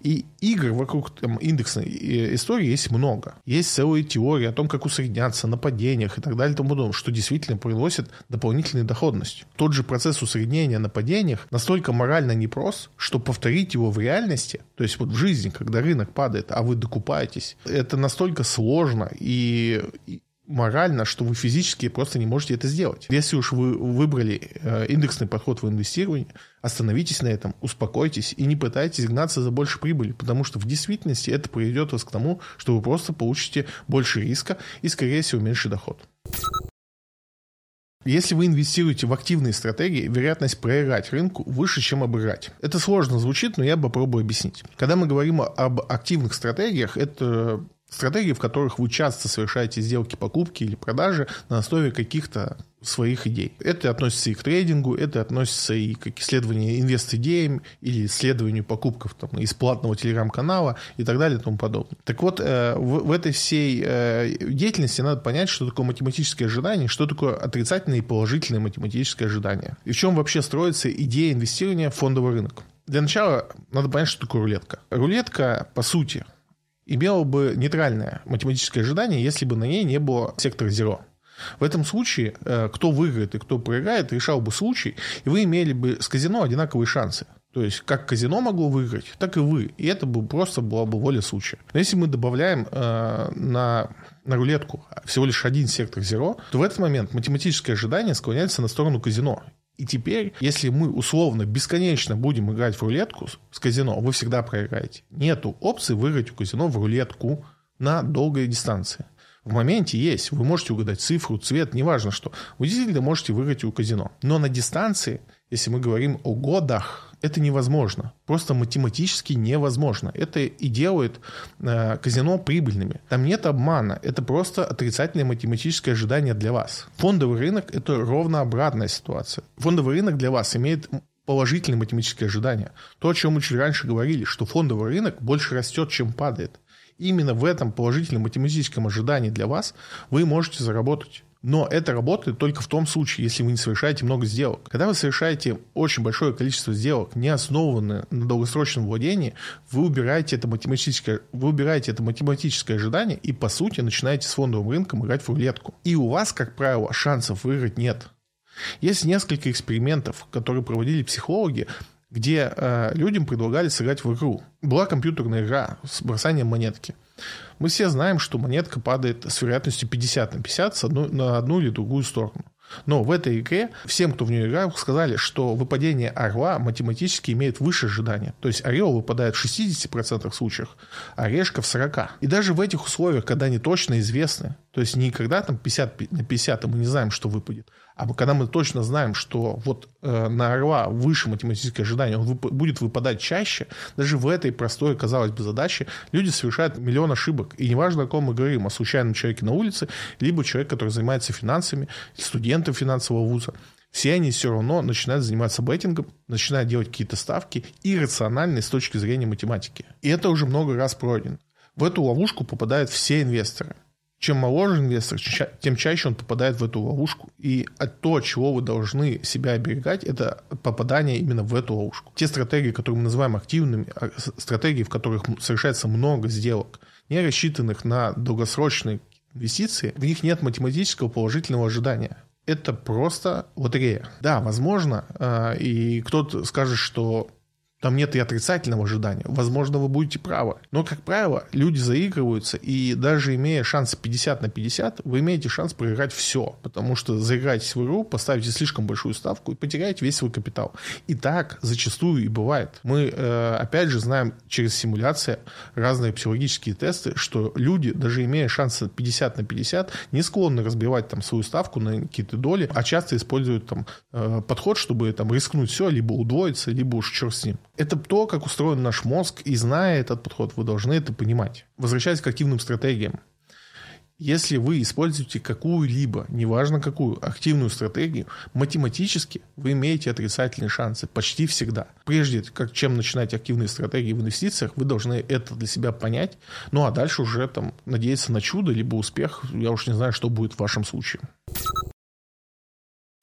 И игр вокруг там, индексной э, истории есть много. Есть целые теории о том, как усредняться на падениях и так далее и тому подобное, что действительно приносит дополнительную доходность. Тот же процесс усреднения на падениях настолько морально непрост, что повторить его в реальности, то есть вот в жизни, когда рынок падает, а вы докупаетесь, это настолько сложно и, морально, что вы физически просто не можете это сделать. Если уж вы выбрали э, индексный подход в инвестировании, остановитесь на этом, успокойтесь и не пытайтесь гнаться за больше прибыли, потому что в действительности это приведет вас к тому, что вы просто получите больше риска и, скорее всего, меньше доход. Если вы инвестируете в активные стратегии, вероятность проиграть рынку выше, чем обыграть. Это сложно звучит, но я попробую объяснить. Когда мы говорим об активных стратегиях, это Стратегии, в которых вы часто совершаете сделки покупки или продажи на основе каких-то своих идей. Это относится и к трейдингу, это относится и к исследованию инвест-идеям или исследованию покупков там, из платного телеграм-канала и так далее и тому подобное. Так вот, э, в, в этой всей э, деятельности надо понять, что такое математическое ожидание, что такое отрицательное и положительное математическое ожидание. И в чем вообще строится идея инвестирования в фондовый рынок. Для начала надо понять, что такое рулетка. Рулетка, по сути, имела бы нейтральное математическое ожидание, если бы на ней не было сектора zero. В этом случае, э, кто выиграет и кто проиграет, решал бы случай, и вы имели бы с казино одинаковые шансы. То есть, как казино могло выиграть, так и вы. И это бы просто была бы воля случая. Но если мы добавляем э, на, на рулетку всего лишь один сектор zero, то в этот момент математическое ожидание склоняется на сторону казино. И теперь, если мы условно бесконечно будем играть в рулетку с казино, вы всегда проиграете. Нету опции выиграть у казино в рулетку на долгой дистанции. В моменте есть, вы можете угадать цифру, цвет, неважно что. Вы действительно можете выиграть у казино. Но на дистанции, если мы говорим о годах, это невозможно. Просто математически невозможно. Это и делает э, казино прибыльными. Там нет обмана. Это просто отрицательное математическое ожидание для вас. Фондовый рынок – это ровно обратная ситуация. Фондовый рынок для вас имеет положительные математические ожидания. То, о чем мы чуть раньше говорили, что фондовый рынок больше растет, чем падает. Именно в этом положительном математическом ожидании для вас вы можете заработать. Но это работает только в том случае, если вы не совершаете много сделок. Когда вы совершаете очень большое количество сделок, не основанные на долгосрочном владении, вы убираете это математическое, вы убираете это математическое ожидание и, по сути, начинаете с фондовым рынком играть в рулетку. И у вас, как правило, шансов выиграть нет. Есть несколько экспериментов, которые проводили психологи, где э, людям предлагали сыграть в игру. Была компьютерная игра с бросанием монетки. Мы все знаем, что монетка падает с вероятностью 50 на 50 с одну, на одну или другую сторону. Но в этой игре всем, кто в нее играл, сказали, что выпадение орла математически имеет выше ожидания. То есть орел выпадает в 60% случаев, а решка в 40%. И даже в этих условиях, когда они точно известны, то есть не когда там 50 на 50, мы не знаем, что выпадет, а когда мы точно знаем, что вот э, на орла выше математическое ожидание, он вып- будет выпадать чаще, даже в этой простой, казалось бы, задаче люди совершают миллион ошибок. И неважно, о ком мы говорим, о случайном человеке на улице, либо человек, который занимается финансами, студентом финансового вуза. Все они все равно начинают заниматься беттингом, начинают делать какие-то ставки иррациональные с точки зрения математики. И это уже много раз пройдено. В эту ловушку попадают все инвесторы – чем моложе инвестор, тем чаще он попадает в эту ловушку. И то, от чего вы должны себя оберегать, это попадание именно в эту ловушку. Те стратегии, которые мы называем активными, а, стратегии, в которых совершается много сделок, не рассчитанных на долгосрочные инвестиции, в них нет математического положительного ожидания. Это просто лотерея. Да, возможно, а, и кто-то скажет, что там нет и отрицательного ожидания. Возможно, вы будете правы. Но, как правило, люди заигрываются, и даже имея шанс 50 на 50, вы имеете шанс проиграть все. Потому что заиграетесь в игру, поставите слишком большую ставку и потеряете весь свой капитал. И так зачастую и бывает. Мы, э, опять же, знаем через симуляции разные психологические тесты, что люди, даже имея шанс 50 на 50, не склонны разбивать там свою ставку на какие-то доли, а часто используют там э, подход, чтобы там рискнуть все, либо удвоиться, либо уж черт с ним. Это то, как устроен наш мозг, и зная этот подход, вы должны это понимать. Возвращаясь к активным стратегиям. Если вы используете какую-либо, неважно какую, активную стратегию, математически вы имеете отрицательные шансы почти всегда. Прежде как, чем начинать активные стратегии в инвестициях, вы должны это для себя понять, ну а дальше уже там надеяться на чудо, либо успех. Я уж не знаю, что будет в вашем случае.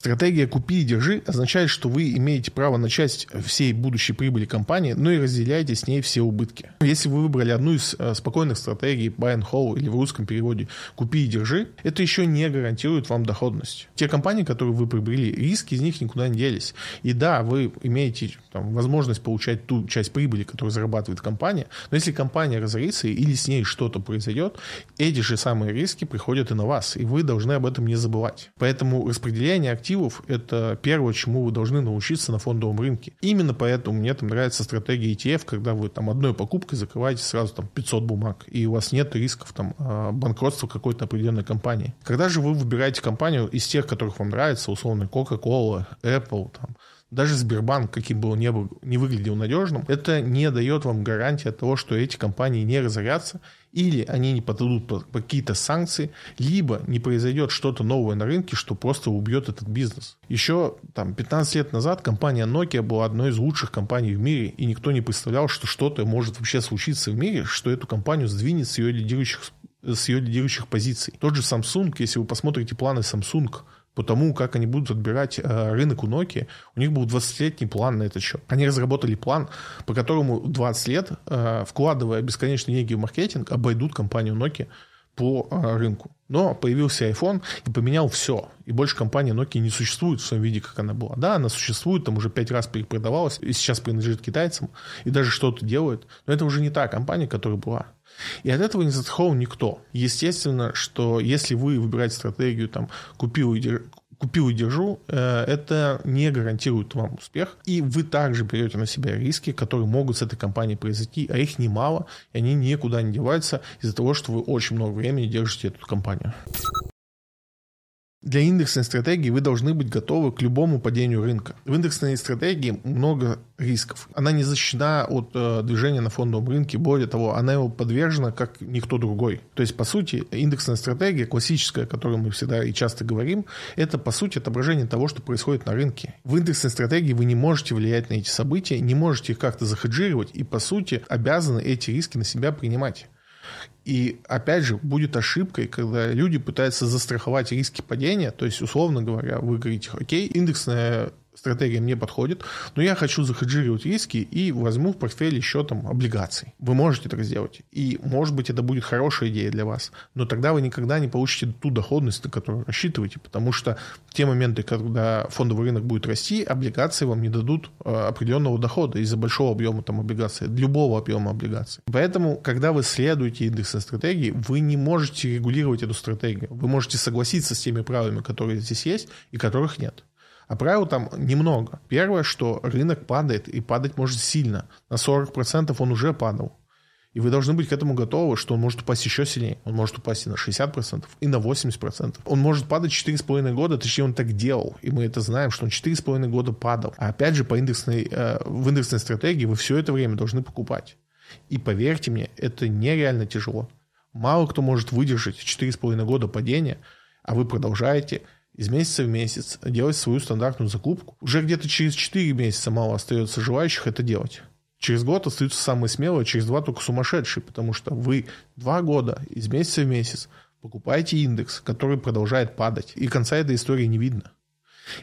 Стратегия «купи и держи» означает, что вы имеете право на часть всей будущей прибыли компании, но и разделяете с ней все убытки. Если вы выбрали одну из э, спокойных стратегий buy and hold или в русском переводе «купи и держи», это еще не гарантирует вам доходность. Те компании, которые вы приобрели, риски из них никуда не делись. И да, вы имеете там, возможность получать ту часть прибыли, которую зарабатывает компания, но если компания разорится или с ней что-то произойдет, эти же самые риски приходят и на вас, и вы должны об этом не забывать. Поэтому распределение активов активов – это первое, чему вы должны научиться на фондовом рынке. Именно поэтому мне там нравится стратегия ETF, когда вы там одной покупкой закрываете сразу там 500 бумаг, и у вас нет рисков там а, банкротства какой-то определенной компании. Когда же вы выбираете компанию из тех, которых вам нравится, условно Coca-Cola, Apple, там, даже Сбербанк, каким бы он ни, был, не выглядел надежным, это не дает вам гарантии от того, что эти компании не разорятся, или они не подадут под какие-то санкции, либо не произойдет что-то новое на рынке, что просто убьет этот бизнес. Еще там 15 лет назад компания Nokia была одной из лучших компаний в мире, и никто не представлял, что что-то может вообще случиться в мире, что эту компанию сдвинет с ее лидирующих с ее лидирующих позиций. Тот же Samsung, если вы посмотрите планы Samsung, по тому, как они будут отбирать э, рынок у Nokia, у них был 20-летний план на этот счет. Они разработали план, по которому 20 лет, э, вкладывая бесконечные деньги в маркетинг, обойдут компанию Nokia по э, рынку. Но появился iPhone и поменял все. И больше компания Nokia не существует в своем виде, как она была. Да, она существует, там уже пять раз перепродавалась, и сейчас принадлежит китайцам, и даже что-то делает. Но это уже не та компания, которая была. И от этого не застрахован никто. Естественно, что если вы выбираете стратегию там, купил и, купил и держу, э, это не гарантирует вам успех. И вы также берете на себя риски, которые могут с этой компанией произойти, а их немало, и они никуда не деваются из-за того, что вы очень много времени держите эту компанию. Для индексной стратегии вы должны быть готовы к любому падению рынка. В индексной стратегии много рисков. Она не защищена от э, движения на фондовом рынке. Более того, она его подвержена как никто другой. То есть, по сути, индексная стратегия, классическая, о которой мы всегда и часто говорим, это, по сути, отображение того, что происходит на рынке. В индексной стратегии вы не можете влиять на эти события, не можете их как-то захеджировать и, по сути, обязаны эти риски на себя принимать. И опять же, будет ошибкой, когда люди пытаются застраховать риски падения, то есть, условно говоря, вы говорите, окей, индексная стратегия мне подходит, но я хочу захеджировать риски и возьму в портфель еще там облигаций. Вы можете это сделать. И, может быть, это будет хорошая идея для вас. Но тогда вы никогда не получите ту доходность, на которую рассчитываете, потому что те моменты, когда фондовый рынок будет расти, облигации вам не дадут э, определенного дохода из-за большого объема там облигаций, любого объема облигаций. Поэтому, когда вы следуете индексной стратегии, вы не можете регулировать эту стратегию. Вы можете согласиться с теми правилами, которые здесь есть и которых нет. А правил там немного. Первое, что рынок падает, и падать может сильно. На 40% он уже падал. И вы должны быть к этому готовы, что он может упасть еще сильнее. Он может упасть и на 60%, и на 80%. Он может падать 4,5 года, точнее он так делал. И мы это знаем, что он 4,5 года падал. А опять же, по индексной, э, в индексной стратегии вы все это время должны покупать. И поверьте мне, это нереально тяжело. Мало кто может выдержать 4,5 года падения, а вы продолжаете – из месяца в месяц делать свою стандартную закупку. Уже где-то через 4 месяца мало остается желающих это делать. Через год остаются самые смелые, через два только сумасшедшие, потому что вы два года из месяца в месяц покупаете индекс, который продолжает падать, и конца этой истории не видно.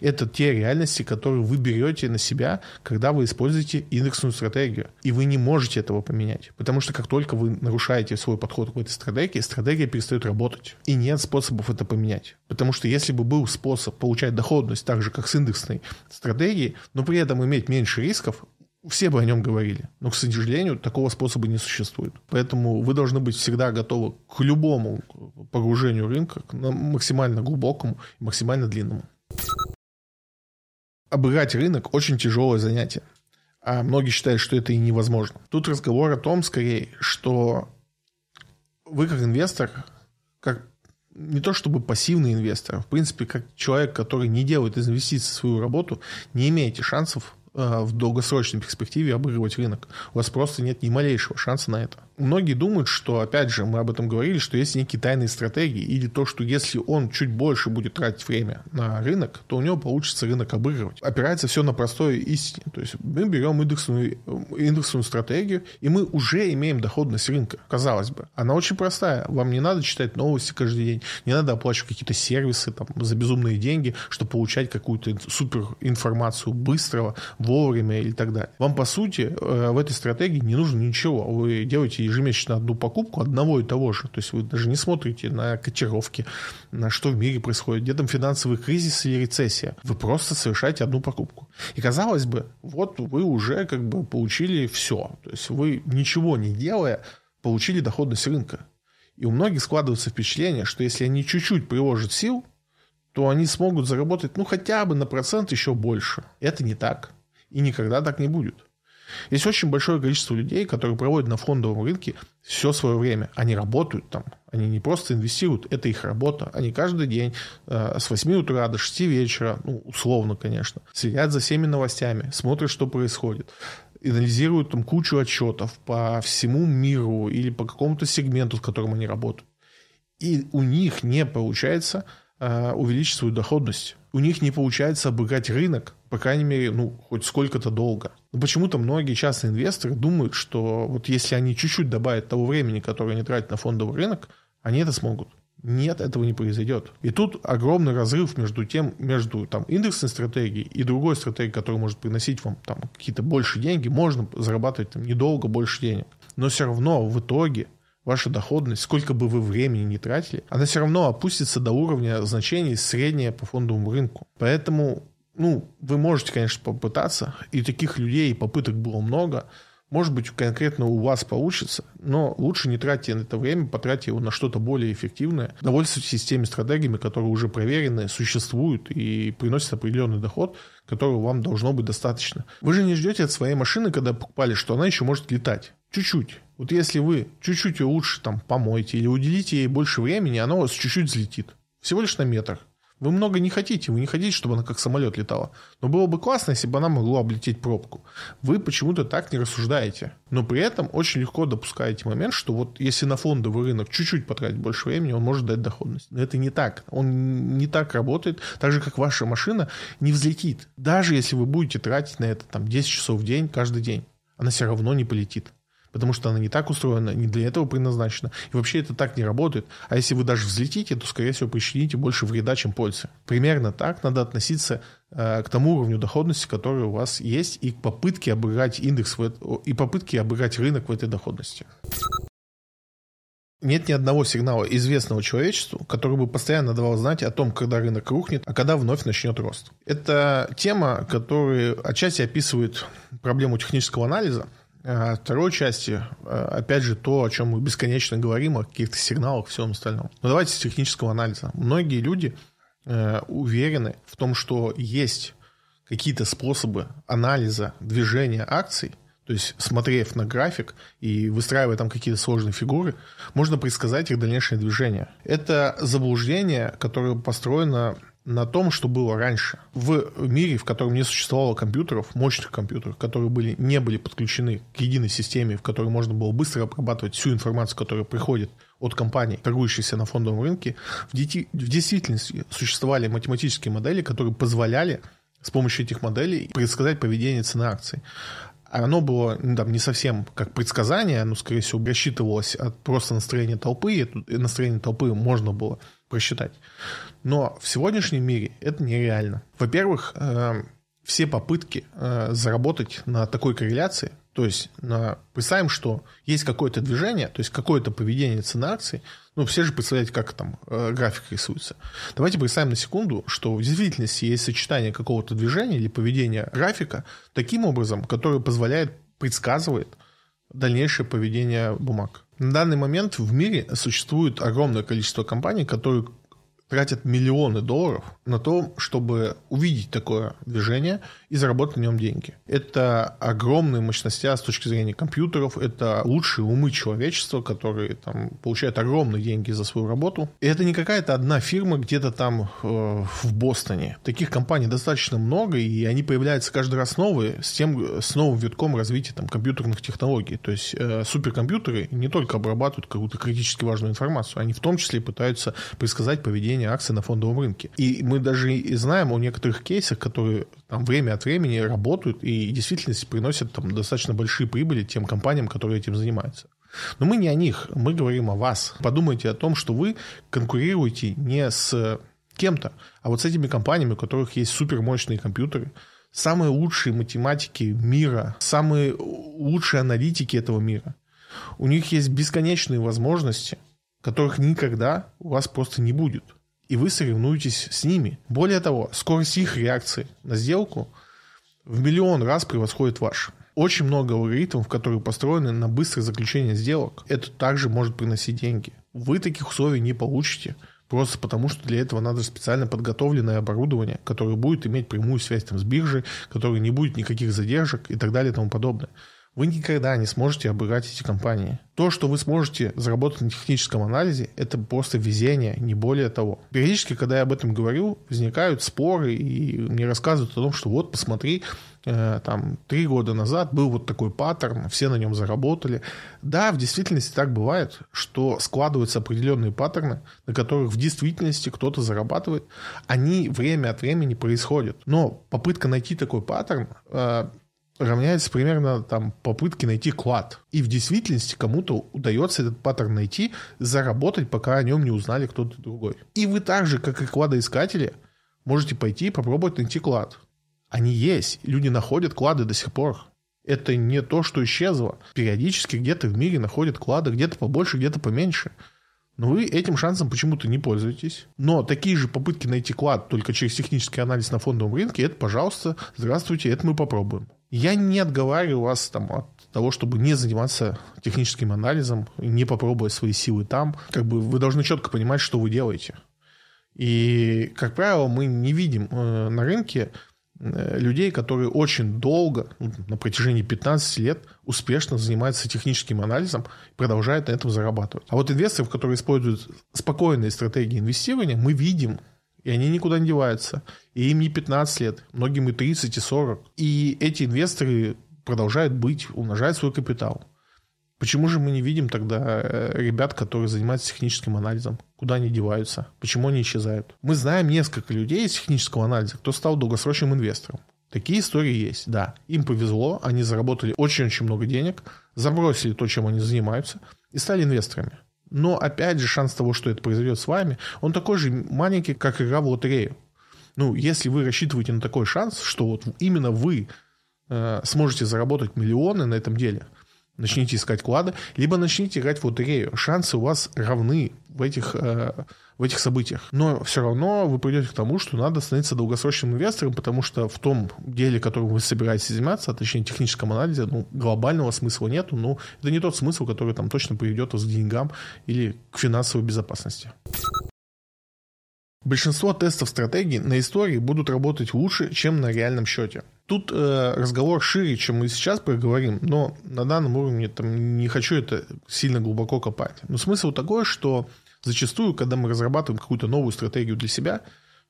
Это те реальности, которые вы берете на себя, когда вы используете индексную стратегию. И вы не можете этого поменять. Потому что как только вы нарушаете свой подход к этой стратегии, стратегия перестает работать. И нет способов это поменять. Потому что если бы был способ получать доходность так же, как с индексной стратегией, но при этом иметь меньше рисков, все бы о нем говорили. Но, к сожалению, такого способа не существует. Поэтому вы должны быть всегда готовы к любому погружению рынка, к максимально глубокому и максимально длинному обыграть рынок очень тяжелое занятие. А многие считают, что это и невозможно. Тут разговор о том, скорее, что вы как инвестор, как не то чтобы пассивный инвестор, а в принципе, как человек, который не делает из инвестиций свою работу, не имеете шансов э, в долгосрочной перспективе обыгрывать рынок. У вас просто нет ни малейшего шанса на это многие думают, что, опять же, мы об этом говорили, что есть некие тайные стратегии, или то, что если он чуть больше будет тратить время на рынок, то у него получится рынок обыгрывать. Опирается все на простой истине. То есть мы берем индексную, индексную стратегию, и мы уже имеем доходность рынка, казалось бы. Она очень простая. Вам не надо читать новости каждый день, не надо оплачивать какие-то сервисы там, за безумные деньги, чтобы получать какую-то супер информацию быстрого, вовремя или так далее. Вам, по сути, э, в этой стратегии не нужно ничего. Вы делаете ежемесячно одну покупку одного и того же. То есть вы даже не смотрите на котировки, на что в мире происходит, где там финансовый кризис или рецессия. Вы просто совершаете одну покупку. И казалось бы, вот вы уже как бы получили все. То есть вы ничего не делая, получили доходность рынка. И у многих складывается впечатление, что если они чуть-чуть приложат сил, то они смогут заработать ну хотя бы на процент еще больше. Это не так. И никогда так не будет. Есть очень большое количество людей, которые проводят на фондовом рынке все свое время. Они работают там, они не просто инвестируют, это их работа. Они каждый день э, с 8 утра до 6 вечера, ну, условно, конечно, следят за всеми новостями, смотрят, что происходит анализируют там кучу отчетов по всему миру или по какому-то сегменту, с которым они работают. И у них не получается э, увеличить свою доходность. У них не получается обыграть рынок, по крайней мере, ну, хоть сколько-то долго. Но почему-то многие частные инвесторы думают, что вот если они чуть-чуть добавят того времени, которое они тратят на фондовый рынок, они это смогут. Нет, этого не произойдет. И тут огромный разрыв между тем, между там, индексной стратегией и другой стратегией, которая может приносить вам там, какие-то больше деньги. Можно зарабатывать там, недолго больше денег. Но все равно в итоге ваша доходность, сколько бы вы времени не тратили, она все равно опустится до уровня значений среднее по фондовому рынку. Поэтому ну, вы можете, конечно, попытаться, и таких людей, попыток было много, Может быть, конкретно у вас получится, но лучше не тратьте это время, потратьте его на что-то более эффективное. Довольствуйтесь теми стратегиями, которые уже проверены, существуют и приносят определенный доход, которого вам должно быть достаточно. Вы же не ждете от своей машины, когда покупали, что она еще может летать. Чуть-чуть. Вот если вы чуть-чуть ее лучше там помойте или уделите ей больше времени, она у вас чуть-чуть взлетит. Всего лишь на метр. Вы много не хотите, вы не хотите, чтобы она как самолет летала. Но было бы классно, если бы она могла облететь пробку. Вы почему-то так не рассуждаете. Но при этом очень легко допускаете момент, что вот если на фондовый рынок чуть-чуть потратить больше времени, он может дать доходность. Но это не так. Он не так работает. Так же, как ваша машина не взлетит. Даже если вы будете тратить на это там, 10 часов в день, каждый день, она все равно не полетит потому что она не так устроена, не для этого предназначена. И вообще это так не работает. А если вы даже взлетите, то, скорее всего, причините больше вреда, чем пользы. Примерно так надо относиться э, к тому уровню доходности, который у вас есть, и к попытке обыграть индекс, в, и попытке обыграть рынок в этой доходности. Нет ни одного сигнала известного человечеству, который бы постоянно давал знать о том, когда рынок рухнет, а когда вновь начнет рост. Это тема, которая отчасти описывает проблему технического анализа, второй части, а, опять же, то, о чем мы бесконечно говорим, о каких-то сигналах, всем остальном. Но давайте с технического анализа. Многие люди э, уверены в том, что есть какие-то способы анализа движения акций, то есть, смотрев на график и выстраивая там какие-то сложные фигуры, можно предсказать их дальнейшее движение. Это заблуждение, которое построено на том, что было раньше. В мире, в котором не существовало компьютеров, мощных компьютеров, которые были, не были подключены к единой системе, в которой можно было быстро обрабатывать всю информацию, которая приходит от компаний, торгующихся на фондовом рынке, в, дети, в действительности существовали математические модели, которые позволяли с помощью этих моделей предсказать поведение цены акций. Оно было ну, там, не совсем как предсказание, оно, скорее всего, рассчитывалось от просто настроения толпы, и настроение толпы можно было просчитать. Но в сегодняшнем мире это нереально. Во-первых, э, все попытки э, заработать на такой корреляции, то есть на, представим, что есть какое-то движение, то есть какое-то поведение цены акций, ну, все же представляете, как там э, график рисуется. Давайте представим на секунду, что в действительности есть сочетание какого-то движения или поведения графика таким образом, которое позволяет, предсказывает дальнейшее поведение бумаг. На данный момент в мире существует огромное количество компаний, которые тратят миллионы долларов на то, чтобы увидеть такое движение и заработать на нем деньги. Это огромные мощности с точки зрения компьютеров, это лучшие умы человечества, которые там, получают огромные деньги за свою работу. И это не какая-то одна фирма где-то там э, в Бостоне. Таких компаний достаточно много, и они появляются каждый раз новые с, тем, с новым витком развития там, компьютерных технологий. То есть э, суперкомпьютеры не только обрабатывают какую-то критически важную информацию, они в том числе пытаются предсказать поведение поведение акций на фондовом рынке. И мы даже и знаем о некоторых кейсах, которые там время от времени работают и в действительности приносят там достаточно большие прибыли тем компаниям, которые этим занимаются. Но мы не о них, мы говорим о вас. Подумайте о том, что вы конкурируете не с кем-то, а вот с этими компаниями, у которых есть супермощные компьютеры, самые лучшие математики мира, самые лучшие аналитики этого мира. У них есть бесконечные возможности, которых никогда у вас просто не будет и вы соревнуетесь с ними. Более того, скорость их реакции на сделку в миллион раз превосходит ваш. Очень много алгоритмов, которые построены на быстрое заключение сделок. Это также может приносить деньги. Вы таких условий не получите, просто потому что для этого надо специально подготовленное оборудование, которое будет иметь прямую связь там, с биржей, которое не будет никаких задержек и так далее и тому подобное вы никогда не сможете обыграть эти компании. То, что вы сможете заработать на техническом анализе, это просто везение, не более того. Периодически, когда я об этом говорю, возникают споры, и мне рассказывают о том, что вот, посмотри, э, там, три года назад был вот такой паттерн, все на нем заработали. Да, в действительности так бывает, что складываются определенные паттерны, на которых в действительности кто-то зарабатывает. Они время от времени происходят. Но попытка найти такой паттерн э, равняется примерно там попытке найти клад. И в действительности кому-то удается этот паттерн найти, заработать, пока о нем не узнали кто-то другой. И вы так же, как и кладоискатели, можете пойти и попробовать найти клад. Они есть. Люди находят клады до сих пор. Это не то, что исчезло. Периодически где-то в мире находят клады, где-то побольше, где-то поменьше. Но вы этим шансом почему-то не пользуетесь. Но такие же попытки найти клад только через технический анализ на фондовом рынке, это, пожалуйста, здравствуйте, это мы попробуем. Я не отговариваю вас там, от того, чтобы не заниматься техническим анализом, не попробовать свои силы там. Как бы вы должны четко понимать, что вы делаете. И, как правило, мы не видим э, на рынке э, людей, которые очень долго, ну, на протяжении 15 лет, успешно занимаются техническим анализом и продолжают на этом зарабатывать. А вот инвесторов, которые используют спокойные стратегии инвестирования, мы видим, и они никуда не деваются. И им не 15 лет, многим и 30, и 40. И эти инвесторы продолжают быть, умножают свой капитал. Почему же мы не видим тогда э, ребят, которые занимаются техническим анализом? Куда они деваются? Почему они исчезают? Мы знаем несколько людей из технического анализа, кто стал долгосрочным инвестором. Такие истории есть, да. Им повезло, они заработали очень-очень много денег, забросили то, чем они занимаются, и стали инвесторами. Но, опять же, шанс того, что это произойдет с вами, он такой же маленький, как игра в лотерею. Ну, если вы рассчитываете на такой шанс, что вот именно вы э, сможете заработать миллионы на этом деле – начните искать клады, либо начните играть в лотерею. Шансы у вас равны в этих, э, в этих событиях. Но все равно вы придете к тому, что надо становиться долгосрочным инвестором, потому что в том деле, которым вы собираетесь заниматься, а точнее техническом анализе, ну, глобального смысла нету, но это не тот смысл, который там точно приведет вас к деньгам или к финансовой безопасности. Большинство тестов стратегий на истории будут работать лучше, чем на реальном счете. Тут э, разговор шире, чем мы сейчас проговорим, но на данном уровне там, не хочу это сильно глубоко копать. Но смысл такой, что зачастую, когда мы разрабатываем какую-то новую стратегию для себя,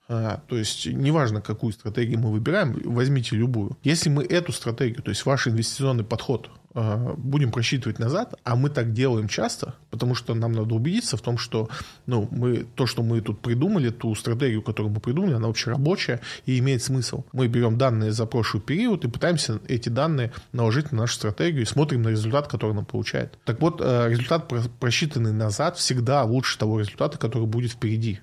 а, то есть неважно, какую стратегию мы выбираем, возьмите любую. Если мы эту стратегию, то есть ваш инвестиционный подход, а, будем просчитывать назад, а мы так делаем часто, потому что нам надо убедиться в том, что ну, мы, то, что мы тут придумали, ту стратегию, которую мы придумали, она вообще рабочая и имеет смысл. Мы берем данные за прошлый период и пытаемся эти данные наложить на нашу стратегию и смотрим на результат, который нам получает. Так вот, а, результат, просчитанный назад, всегда лучше того результата, который будет впереди.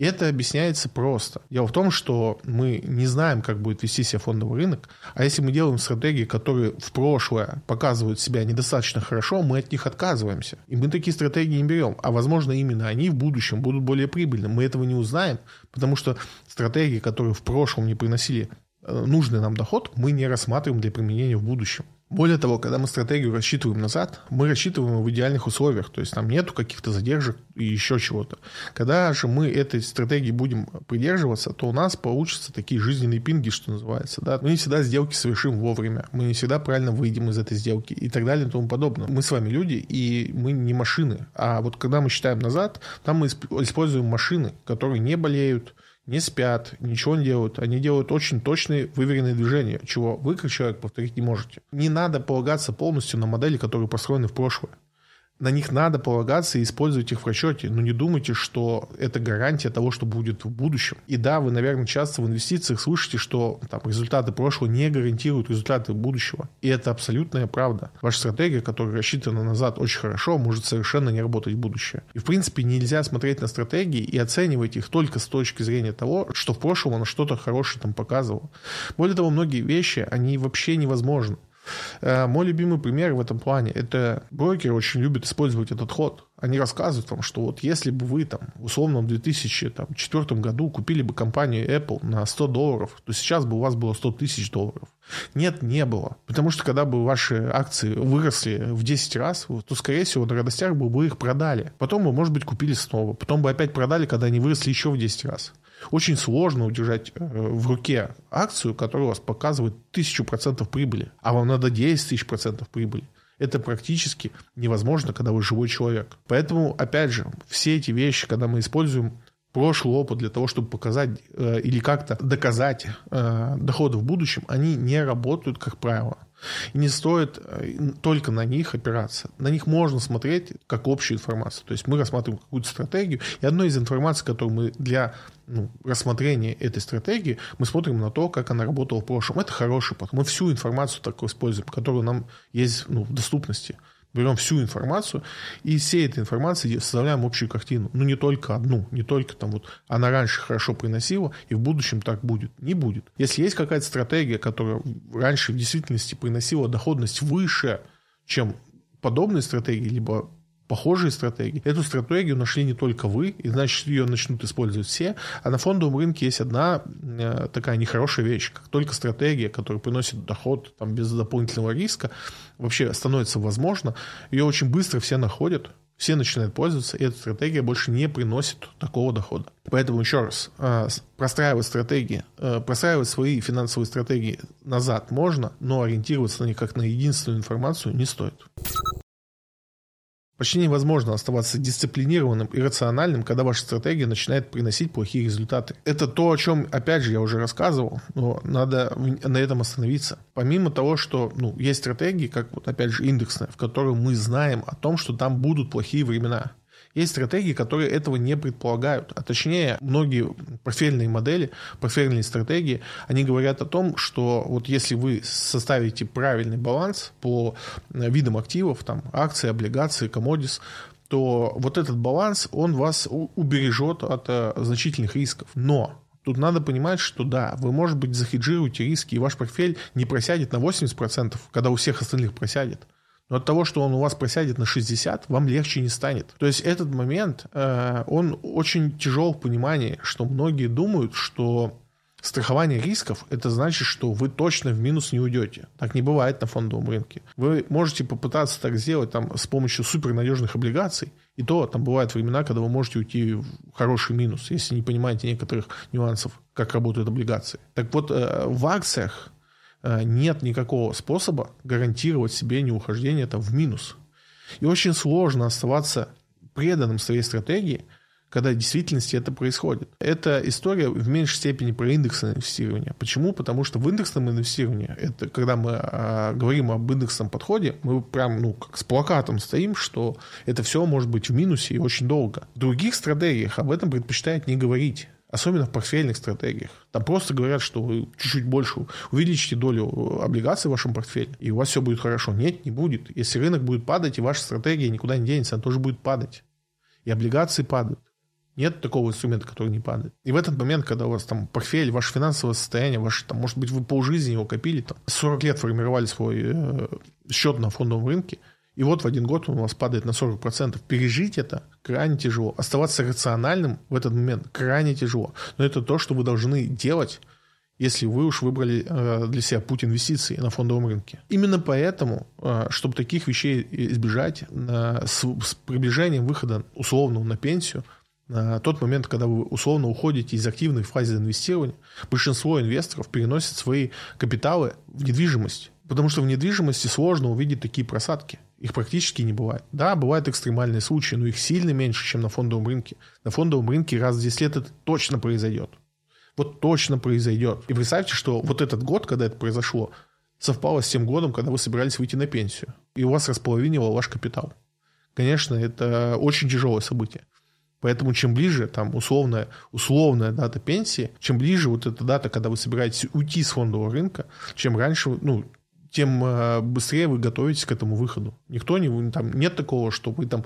Это объясняется просто. Дело в том, что мы не знаем, как будет вести себя фондовый рынок, а если мы делаем стратегии, которые в прошлое показывают себя недостаточно хорошо, мы от них отказываемся. И мы такие стратегии не берем. А возможно, именно они в будущем будут более прибыльны. Мы этого не узнаем, потому что стратегии, которые в прошлом не приносили э, нужный нам доход, мы не рассматриваем для применения в будущем. Более того, когда мы стратегию рассчитываем назад, мы рассчитываем в идеальных условиях, то есть там нету каких-то задержек и еще чего-то. Когда же мы этой стратегии будем придерживаться, то у нас получатся такие жизненные пинги, что называется. Да? Мы не всегда сделки совершим вовремя, мы не всегда правильно выйдем из этой сделки и так далее и тому подобное. Мы с вами люди, и мы не машины. А вот когда мы считаем назад, там мы используем машины, которые не болеют, не спят, ничего не делают. Они делают очень точные, выверенные движения, чего вы, как человек, повторить не можете. Не надо полагаться полностью на модели, которые построены в прошлое на них надо полагаться и использовать их в расчете. Но не думайте, что это гарантия того, что будет в будущем. И да, вы, наверное, часто в инвестициях слышите, что там, результаты прошлого не гарантируют результаты будущего. И это абсолютная правда. Ваша стратегия, которая рассчитана назад очень хорошо, может совершенно не работать в будущее. И, в принципе, нельзя смотреть на стратегии и оценивать их только с точки зрения того, что в прошлом оно что-то хорошее там показывало. Более того, многие вещи, они вообще невозможны. Э, мой любимый пример в этом плане – это брокеры очень любят использовать этот ход. Они рассказывают вам, что вот если бы вы там условно в 2004 году купили бы компанию Apple на 100 долларов, то сейчас бы у вас было 100 тысяч долларов. Нет, не было. Потому что когда бы ваши акции выросли в 10 раз, то, скорее всего, на радостях бы вы их продали. Потом вы, может быть, купили снова. Потом бы опять продали, когда они выросли еще в 10 раз. Очень сложно удержать э, в руке акцию, которая у вас показывает тысячу процентов прибыли, а вам надо 10 тысяч процентов прибыли. Это практически невозможно, когда вы живой человек. Поэтому, опять же, все эти вещи, когда мы используем прошлый опыт для того, чтобы показать э, или как-то доказать э, доходы в будущем, они не работают, как правило. И не стоит э, только на них опираться. На них можно смотреть как общую информацию. То есть мы рассматриваем какую-то стратегию, и одной из информаций, которую мы для ну, рассмотрения этой стратегии, мы смотрим на то, как она работала в прошлом. Это хороший подход. Мы всю информацию так используем, которую нам есть ну, в доступности берем всю информацию и из всей этой информации составляем общую картину. Ну, не только одну, не только там вот она раньше хорошо приносила, и в будущем так будет. Не будет. Если есть какая-то стратегия, которая раньше в действительности приносила доходность выше, чем подобные стратегии, либо похожие стратегии. Эту стратегию нашли не только вы, и значит ее начнут использовать все. А на фондовом рынке есть одна э, такая нехорошая вещь. Как только стратегия, которая приносит доход там, без дополнительного риска, вообще становится возможно, ее очень быстро все находят, все начинают пользоваться, и эта стратегия больше не приносит такого дохода. Поэтому еще раз, э, простраивать стратегии, э, простраивать свои финансовые стратегии назад можно, но ориентироваться на них как на единственную информацию не стоит. Почти невозможно оставаться дисциплинированным и рациональным, когда ваша стратегия начинает приносить плохие результаты. Это то, о чем, опять же, я уже рассказывал, но надо на этом остановиться. Помимо того, что ну, есть стратегии, как вот опять же индексная, в которой мы знаем о том, что там будут плохие времена. Есть стратегии, которые этого не предполагают. А точнее, многие портфельные модели, портфельные стратегии, они говорят о том, что вот если вы составите правильный баланс по э, видам активов, там акции, облигации, комодис, то вот этот баланс, он вас убережет от э, значительных рисков. Но Тут надо понимать, что да, вы, может быть, захеджируете риски, и ваш портфель не просядет на 80%, когда у всех остальных просядет. Но от того, что он у вас просядет на 60, вам легче не станет. То есть этот момент, э, он очень тяжел в понимании, что многие думают, что страхование рисков – это значит, что вы точно в минус не уйдете. Так не бывает на фондовом рынке. Вы можете попытаться так сделать там, с помощью супернадежных облигаций, и то там бывают времена, когда вы можете уйти в хороший минус, если не понимаете некоторых нюансов, как работают облигации. Так вот, э, в акциях нет никакого способа гарантировать себе неухождение там в минус. И очень сложно оставаться преданным своей стратегии, когда в действительности это происходит. Эта история в меньшей степени про индексное инвестирование. Почему? Потому что в индексном инвестировании, это когда мы а, говорим об индексном подходе, мы прям ну, как с плакатом стоим, что это все может быть в минусе и очень долго. В других стратегиях об этом предпочитают не говорить. Особенно в портфельных стратегиях. Там просто говорят, что вы чуть-чуть больше увеличите долю облигаций в вашем портфеле, и у вас все будет хорошо. Нет, не будет. Если рынок будет падать, и ваша стратегия никуда не денется, она тоже будет падать. И облигации падают. Нет такого инструмента, который не падает. И в этот момент, когда у вас там портфель, ваше финансовое состояние, ваше, там, может быть, вы полжизни его копили, там, 40 лет формировали свой э, счет на фондовом рынке, и вот в один год он у вас падает на 40%. Пережить это крайне тяжело. Оставаться рациональным в этот момент крайне тяжело. Но это то, что вы должны делать, если вы уж выбрали э, для себя путь инвестиций на фондовом рынке. Именно поэтому, э, чтобы таких вещей избежать, э, с приближением выхода условного на пенсию, тот момент, когда вы условно уходите из активной фазы инвестирования, большинство инвесторов переносят свои капиталы в недвижимость. Потому что в недвижимости сложно увидеть такие просадки. Их практически не бывает. Да, бывают экстремальные случаи, но их сильно меньше, чем на фондовом рынке. На фондовом рынке раз в 10 лет это точно произойдет. Вот точно произойдет. И представьте, что вот этот год, когда это произошло, совпало с тем годом, когда вы собирались выйти на пенсию. И у вас располовинивал ваш капитал. Конечно, это очень тяжелое событие. Поэтому чем ближе там условная, условная дата пенсии, чем ближе вот эта дата, когда вы собираетесь уйти с фондового рынка, чем раньше, ну, тем э, быстрее вы готовитесь к этому выходу. Никто не, там, нет такого, что вы там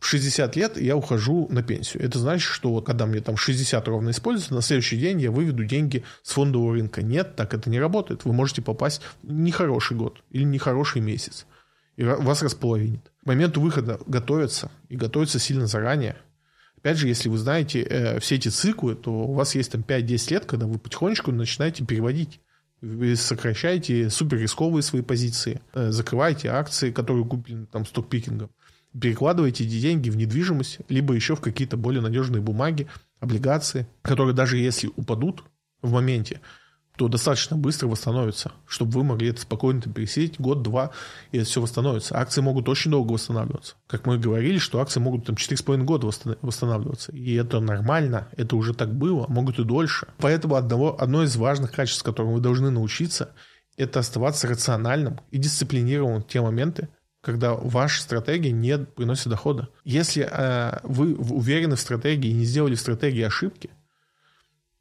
в 60 лет я ухожу на пенсию. Это значит, что вот когда мне там 60 ровно используется, на следующий день я выведу деньги с фондового рынка. Нет, так это не работает. Вы можете попасть в нехороший год или нехороший месяц. И вас располовинит. К моменту выхода готовиться и готовиться сильно заранее. Опять же, если вы знаете э, все эти циклы, то у вас есть там 5-10 лет, когда вы потихонечку начинаете переводить вы сокращаете супер рисковые свои позиции, э, закрываете акции, которые куплены там стокпикингом, перекладываете эти деньги в недвижимость, либо еще в какие-то более надежные бумаги, облигации, которые даже если упадут в моменте, то достаточно быстро восстановится, чтобы вы могли это спокойно пересидеть год-два, и это все восстановится. Акции могут очень долго восстанавливаться. Как мы говорили, что акции могут там 4,5 года восстанавливаться. И это нормально, это уже так было, могут и дольше. Поэтому одного, одно из важных качеств, которым вы должны научиться, это оставаться рациональным и дисциплинированным в те моменты, когда ваша стратегия не приносит дохода. Если э, вы уверены в стратегии и не сделали в стратегии ошибки,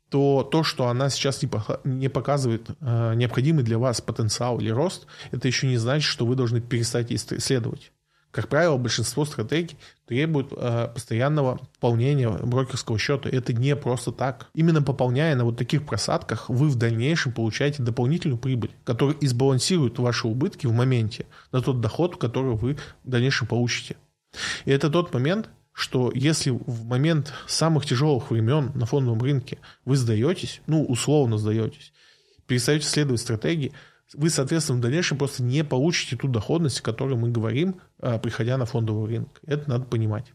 то то, что она сейчас не, показывает э, необходимый для вас потенциал или рост, это еще не значит, что вы должны перестать исследовать. Как правило, большинство стратегий требуют э, постоянного пополнения брокерского счета. Это не просто так. Именно пополняя на вот таких просадках, вы в дальнейшем получаете дополнительную прибыль, которая избалансирует ваши убытки в моменте на тот доход, который вы в дальнейшем получите. И это тот момент, что если в момент самых тяжелых времен на фондовом рынке вы сдаетесь, ну, условно сдаетесь, перестаете следовать стратегии, вы, соответственно, в дальнейшем просто не получите ту доходность, о которой мы говорим, а, приходя на фондовый рынок. Это надо понимать.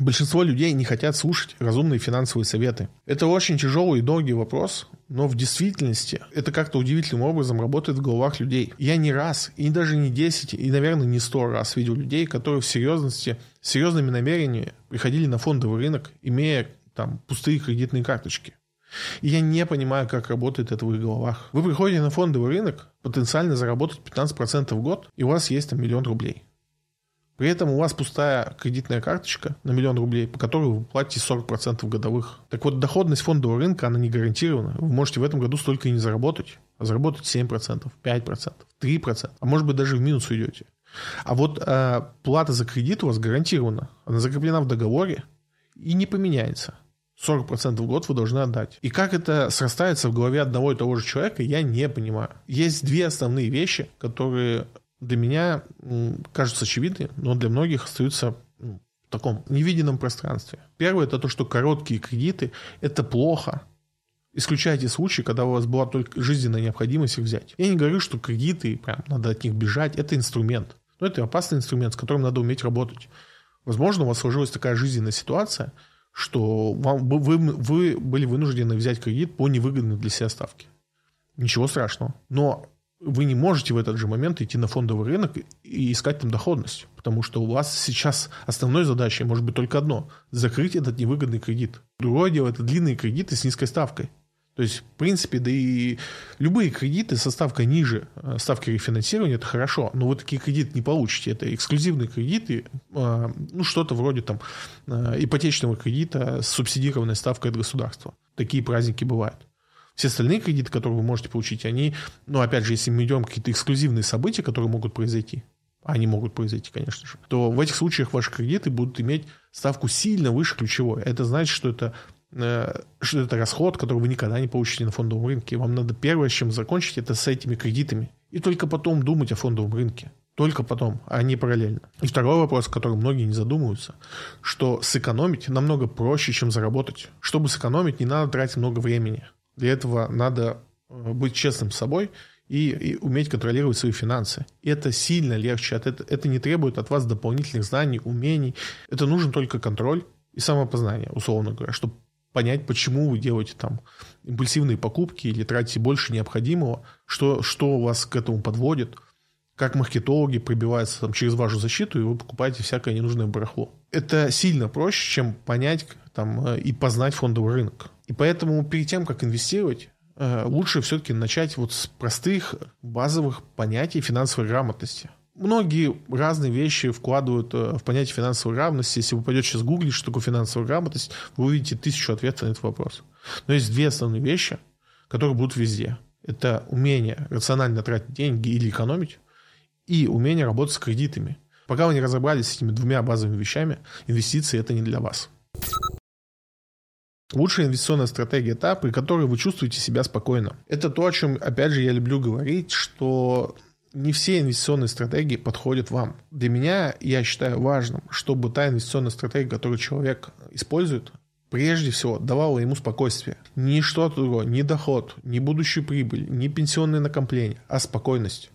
Большинство людей не хотят слушать разумные финансовые советы. Это очень тяжелый и долгий вопрос, но в действительности это как-то удивительным образом работает в головах людей. Я не раз, и даже не 10, и, наверное, не 100 раз видел людей, которые в серьезности, с серьезными намерениями приходили на фондовый рынок, имея там пустые кредитные карточки. И я не понимаю, как работает это в их головах. Вы приходите на фондовый рынок, потенциально заработать 15% в год, и у вас есть там миллион рублей. При этом у вас пустая кредитная карточка на миллион рублей, по которой вы платите 40% годовых. Так вот, доходность фондового рынка, она не гарантирована. Вы можете в этом году столько и не заработать, а заработать 7%, 5%, 3%, а может быть даже в минус уйдете. А вот э, плата за кредит у вас гарантирована. Она закреплена в договоре и не поменяется. 40% в год вы должны отдать. И как это срастается в голове одного и того же человека, я не понимаю. Есть две основные вещи, которые для меня кажутся очевидны, но для многих остаются в таком невиденном пространстве. Первое – это то, что короткие кредиты – это плохо. Исключайте случаи, когда у вас была только жизненная необходимость их взять. Я не говорю, что кредиты, прям надо от них бежать, это инструмент. Но это опасный инструмент, с которым надо уметь работать. Возможно, у вас сложилась такая жизненная ситуация, что вам, вы, вы были вынуждены взять кредит по невыгодной для себя ставке. Ничего страшного. Но вы не можете в этот же момент идти на фондовый рынок и искать там доходность, потому что у вас сейчас основной задачей может быть только одно – закрыть этот невыгодный кредит. Другое дело – это длинные кредиты с низкой ставкой. То есть, в принципе, да и любые кредиты со ставкой ниже э, ставки рефинансирования – это хорошо, но вы такие кредиты не получите. Это эксклюзивные кредиты, э, ну, что-то вроде там э, ипотечного кредита с субсидированной ставкой от государства. Такие праздники бывают. Все остальные кредиты, которые вы можете получить, они, ну, опять же, если мы идем какие-то эксклюзивные события, которые могут произойти, они могут произойти, конечно же, то в этих случаях ваши кредиты будут иметь ставку сильно выше ключевой. Это значит, что это э, что это расход, который вы никогда не получите на фондовом рынке. Вам надо первое, с чем закончить, это с этими кредитами. И только потом думать о фондовом рынке. Только потом, а не параллельно. И второй вопрос, о котором многие не задумываются, что сэкономить намного проще, чем заработать. Чтобы сэкономить, не надо тратить много времени. Для этого надо э, быть честным с собой и, и уметь контролировать свои финансы. Это сильно легче. Это, это не требует от вас дополнительных знаний, умений. Это нужен только контроль и самопознание, условно говоря, чтобы понять, почему вы делаете там импульсивные покупки или тратите больше необходимого, что, что вас к этому подводит, как маркетологи пробиваются там через вашу защиту, и вы покупаете всякое ненужное барахло. Это сильно проще, чем понять там, э, и познать фондовый рынок. И поэтому перед тем, как инвестировать, э, лучше все-таки начать вот с простых базовых понятий финансовой грамотности. Многие разные вещи вкладывают э, в понятие финансовой грамотности. Если вы пойдете сейчас гуглить, что такое финансовая грамотность, вы увидите тысячу ответов на этот вопрос. Но есть две основные вещи, которые будут везде. Это умение рационально тратить деньги или экономить, и умение работать с кредитами. Пока вы не разобрались с этими двумя базовыми вещами, инвестиции это не для вас. Лучшая инвестиционная стратегия та, при которой вы чувствуете себя спокойно. Это то, о чем, опять же, я люблю говорить, что не все инвестиционные стратегии подходят вам. Для меня, я считаю важным, чтобы та инвестиционная стратегия, которую человек использует, прежде всего давала ему спокойствие. Не что-то другое, не доход, не будущую прибыль, не пенсионные накопления, а спокойность.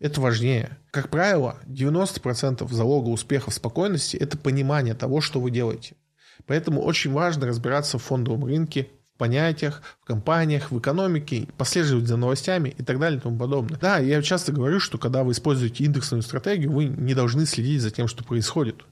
Это важнее. Как правило, 90% залога успеха в спокойности – это понимание того, что вы делаете. Поэтому очень важно разбираться в фондовом рынке, в понятиях, в компаниях, в экономике, последовать за новостями и так далее и тому подобное. Да, я часто говорю, что когда вы используете индексную стратегию, вы не должны следить за тем, что происходит.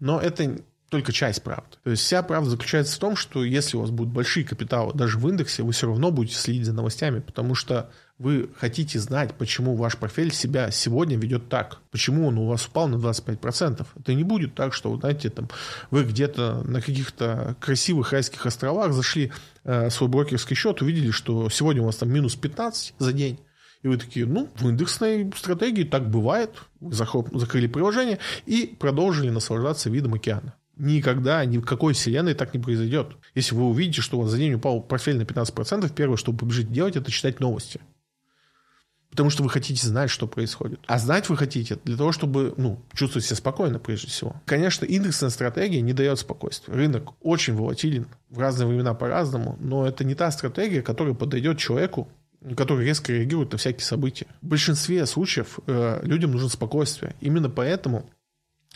Но это только часть правды. То есть вся правда заключается в том, что если у вас будут большие капиталы даже в индексе, вы все равно будете следить за новостями, потому что вы хотите знать, почему ваш портфель себя сегодня ведет так, почему он у вас упал на 25%. Это не будет так, что, знаете, там, вы где-то на каких-то красивых райских островах зашли э, свой брокерский счет, увидели, что сегодня у вас там минус 15 за день, и вы такие, ну, в индексной стратегии так бывает. Вы закрыли приложение и продолжили наслаждаться видом океана. Никогда, ни в какой вселенной так не произойдет. Если вы увидите, что у вас за день упал портфель на 15%, первое, что вы побежите делать, это читать новости. Потому что вы хотите знать, что происходит. А знать вы хотите для того, чтобы ну, чувствовать себя спокойно, прежде всего. Конечно, индексная стратегия не дает спокойствия. Рынок очень волатилен, в разные времена по-разному, но это не та стратегия, которая подойдет человеку, который резко реагирует на всякие события. В большинстве случаев э, людям нужно спокойствие. Именно поэтому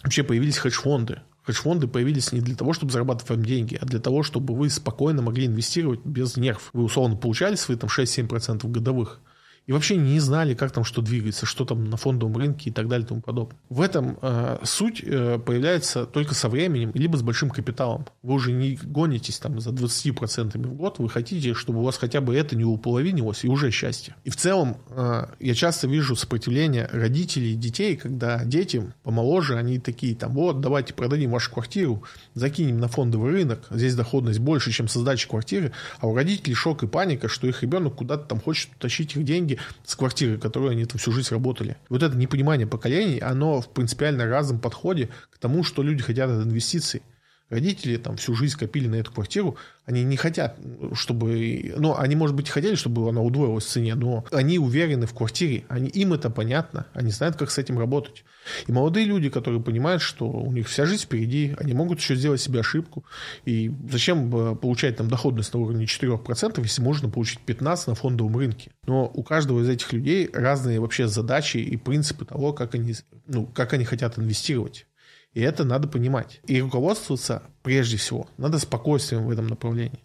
вообще появились хедж-фонды. Хедж-фонды появились не для того, чтобы зарабатывать вам деньги, а для того, чтобы вы спокойно могли инвестировать без нерв. Вы условно получали свои там 6-7% годовых, и вообще не знали, как там что двигается, что там на фондовом рынке и так далее и тому подобное. В этом э, суть э, появляется только со временем, либо с большим капиталом. Вы уже не гонитесь там за 20% в год, вы хотите, чтобы у вас хотя бы это не уполовинилось, и уже счастье. И в целом э, я часто вижу сопротивление родителей и детей, когда дети помоложе, они такие там, вот, давайте продадим вашу квартиру, закинем на фондовый рынок, здесь доходность больше, чем со сдачи квартиры, а у родителей шок и паника, что их ребенок куда-то там хочет тащить их деньги с квартиры, которой они там всю жизнь работали. Вот это непонимание поколений, оно в принципиально разном подходе к тому, что люди хотят от инвестиций. Родители там всю жизнь копили на эту квартиру, они не хотят, чтобы... Ну, они, может быть, хотели, чтобы она удвоилась в цене, но они уверены в квартире, они, им это понятно, они знают, как с этим работать. И молодые люди, которые понимают, что у них вся жизнь впереди, они могут еще сделать себе ошибку. И зачем получать там доходность на уровне 4%, если можно получить 15% на фондовом рынке? Но у каждого из этих людей разные вообще задачи и принципы того, как они, ну, как они хотят инвестировать. И это надо понимать. И руководствоваться прежде всего надо спокойствием в этом направлении.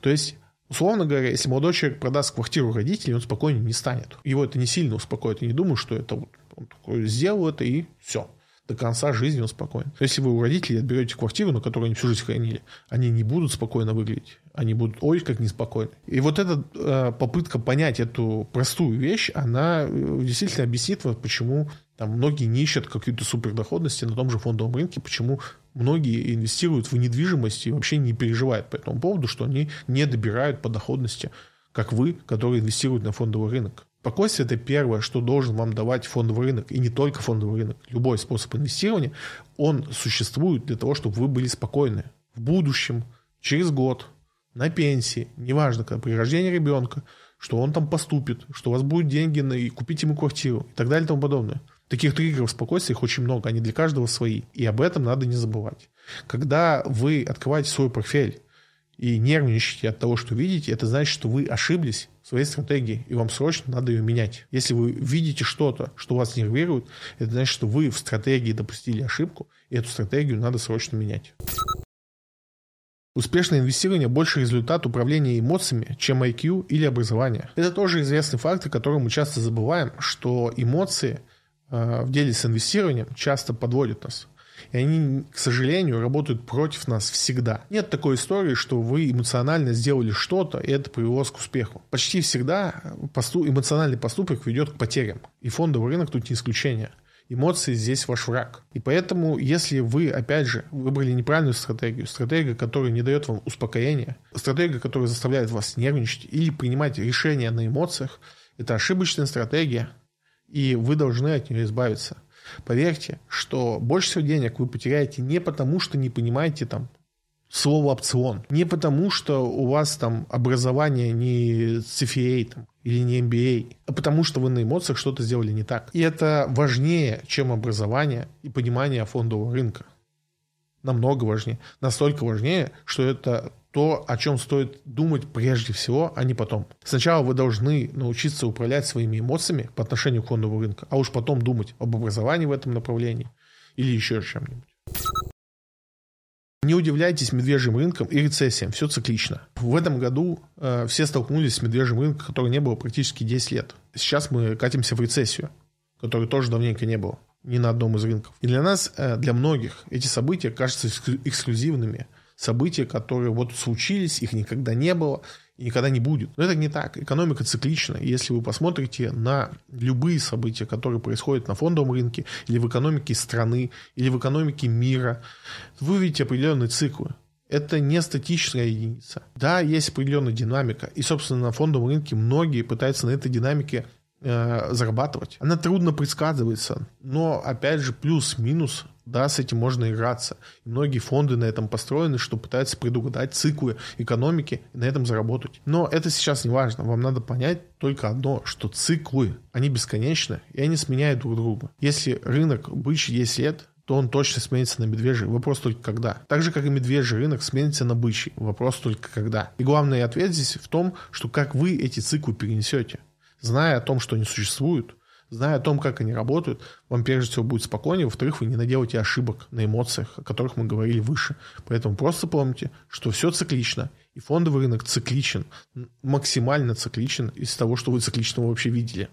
То есть Условно говоря, если молодой человек продаст квартиру родителей, он спокойнее не станет. Его это не сильно успокоит. Я не думаю, что это вот он такой сделал это и все. До конца жизни он спокоен. Если вы у родителей отберете квартиру, на которую они всю жизнь хранили, они не будут спокойно выглядеть. Они будут, ой, как неспокойны. И вот эта э, попытка понять эту простую вещь, она э, действительно объяснит, почему там многие не ищут какой-то супердоходности на том же фондовом рынке, почему многие инвестируют в недвижимость и вообще не переживают по этому поводу, что они не добирают по доходности, как вы, которые инвестируют на фондовый рынок. Спокойствие – это первое, что должен вам давать фондовый рынок. И не только фондовый рынок. Любой способ инвестирования, он существует для того, чтобы вы были спокойны. В будущем, через год, на пенсии, неважно, когда при рождении ребенка, что он там поступит, что у вас будут деньги на и купить ему квартиру и так далее и тому подобное. Таких триггеров спокойствия их очень много, они для каждого свои. И об этом надо не забывать. Когда вы открываете свой портфель и нервничаете от того, что видите, это значит, что вы ошиблись в своей стратегии, и вам срочно надо ее менять. Если вы видите что-то, что вас нервирует, это значит, что вы в стратегии допустили ошибку, и эту стратегию надо срочно менять. Успешное инвестирование больше результат управления эмоциями, чем IQ или образование. Это тоже известный факт, о котором мы часто забываем, что эмоции – Э, в деле с инвестированием часто подводят нас. И они, к сожалению, работают против нас всегда. Нет такой истории, что вы эмоционально сделали что-то, и это привело к успеху. Почти всегда посту- эмоциональный поступок ведет к потерям. И фондовый рынок тут не исключение. Эмоции здесь ваш враг. И поэтому, если вы, опять же, выбрали неправильную стратегию, стратегию, которая не дает вам успокоения, стратегию, которая заставляет вас нервничать или принимать решения на эмоциях, это ошибочная стратегия, и вы должны от нее избавиться. Поверьте, что больше всего денег вы потеряете не потому, что не понимаете там слово опцион, не потому, что у вас там образование не CFA там, или не MBA, а потому что вы на эмоциях что-то сделали не так. И это важнее, чем образование и понимание фондового рынка. Намного важнее. Настолько важнее, что это то, о чем стоит думать прежде всего, а не потом. Сначала вы должны научиться управлять своими эмоциями по отношению к фондовому рынку, а уж потом думать об образовании в этом направлении или еще чем-нибудь. Не удивляйтесь медвежьим рынкам и рецессиям, все циклично. В этом году э, все столкнулись с медвежьим рынком, который не было практически 10 лет. Сейчас мы катимся в рецессию, которой тоже давненько не было ни на одном из рынков. И для нас, э, для многих, эти события кажутся эксклюзивными – события, которые вот случились, их никогда не было и никогда не будет. Но это не так. Экономика циклична. Если вы посмотрите на любые события, которые происходят на фондовом рынке, или в экономике страны, или в экономике мира, вы увидите определенные циклы. Это не статическая единица. Да, есть определенная динамика. И, собственно, на фондовом рынке многие пытаются на этой динамике э, зарабатывать. Она трудно предсказывается, но, опять же, плюс-минус Да, с этим можно играться. И многие фонды на этом построены, что пытаются предугадать циклы экономики и на этом заработать. Но это сейчас не важно. Вам надо понять только одно, что циклы, они бесконечны, и они сменяют друг друга. Если рынок бычий 10 лет, то он точно сменится на медвежий. Вопрос только когда. Так же, как и медвежий рынок сменится на бычий. Вопрос только когда. И главный ответ здесь в том, что как вы эти циклы перенесете. Зная о том, что они существуют, зная о том, как они работают, вам прежде всего будет спокойнее, во-вторых, вы не наделаете ошибок на эмоциях, о которых мы говорили выше. Поэтому просто помните, что все циклично, и фондовый рынок цикличен, максимально цикличен из того, что вы цикличного вообще видели.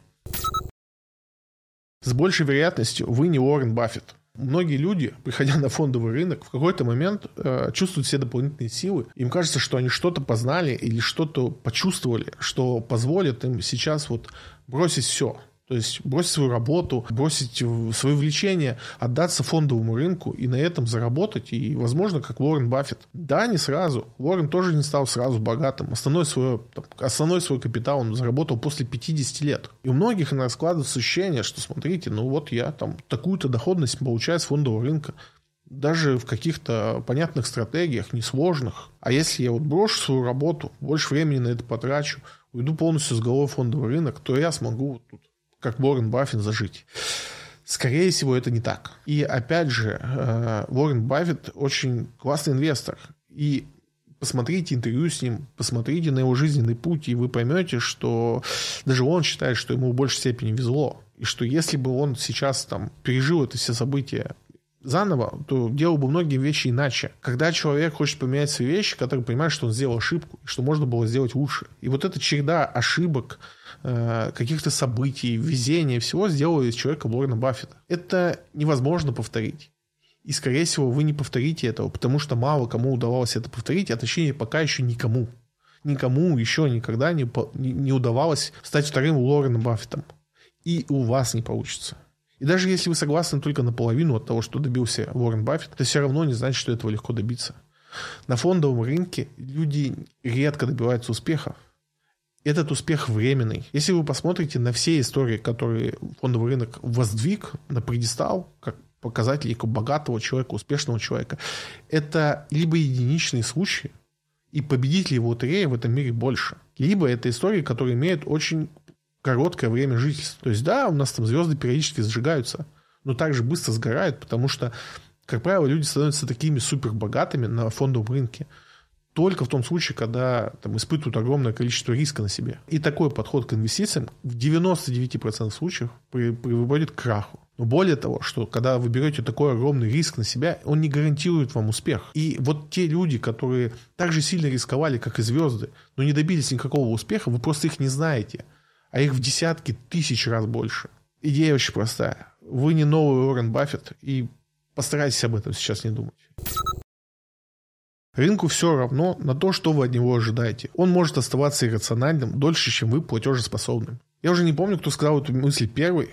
С большей вероятностью вы не Уоррен Баффет. Многие люди, приходя на фондовый рынок, в какой-то момент э, чувствуют все дополнительные силы. Им кажется, что они что-то познали или что-то почувствовали, что позволит им сейчас вот бросить все. То есть бросить свою работу, бросить свое влечение, отдаться фондовому рынку и на этом заработать. И, возможно, как Уоррен Баффет. Да, не сразу. Уоррен тоже не стал сразу богатым. Основной свой, основной свой капитал он заработал после 50 лет. И у многих иногда складывается ощущение, что, смотрите, ну вот я там такую-то доходность получаю с фондового рынка даже в каких-то понятных стратегиях, несложных. А если я вот брошу свою работу, больше времени на это потрачу, уйду полностью с головой фондовый рынок, то я смогу вот тут как Уоррен Баффет зажить. Скорее всего, это не так. И опять же, э, Уоррен Баффет очень классный инвестор. И посмотрите интервью с ним, посмотрите на его жизненный путь, и вы поймете, что даже он считает, что ему в большей степени везло. И что если бы он сейчас там пережил это все события заново, то делал бы многие вещи иначе. Когда человек хочет поменять свои вещи, который понимает, что он сделал ошибку, что можно было сделать лучше. И вот эта череда ошибок, каких-то событий, везения, всего сделала из человека Уоррена Баффета. Это невозможно повторить. И, скорее всего, вы не повторите этого, потому что мало кому удавалось это повторить, а точнее, пока еще никому. Никому еще никогда не, не удавалось стать вторым Лореном Баффетом. И у вас не получится. И даже если вы согласны только наполовину от того, что добился Уоррен Баффет, это все равно не значит, что этого легко добиться. На фондовом рынке люди редко добиваются успехов этот успех временный. Если вы посмотрите на все истории, которые фондовый рынок воздвиг на предистал, как показатели богатого человека, успешного человека, это либо единичные случаи, и победителей в лотерее в этом мире больше. Либо это истории, которые имеют очень короткое время жительства. То есть, да, у нас там звезды периодически сжигаются, но также быстро сгорают, потому что, как правило, люди становятся такими супербогатыми на фондовом рынке, только в том случае, когда там, испытывают огромное количество риска на себе. И такой подход к инвестициям в 99% случаев приводит к краху. Но более того, что когда вы берете такой огромный риск на себя, он не гарантирует вам успех. И вот те люди, которые так же сильно рисковали, как и звезды, но не добились никакого успеха, вы просто их не знаете. А их в десятки тысяч раз больше. Идея очень простая. Вы не новый Уоррен Баффет, и постарайтесь об этом сейчас не думать. Рынку все равно на то, что вы от него ожидаете. Он может оставаться иррациональным дольше, чем вы платежеспособным. Я уже не помню, кто сказал эту мысль первый,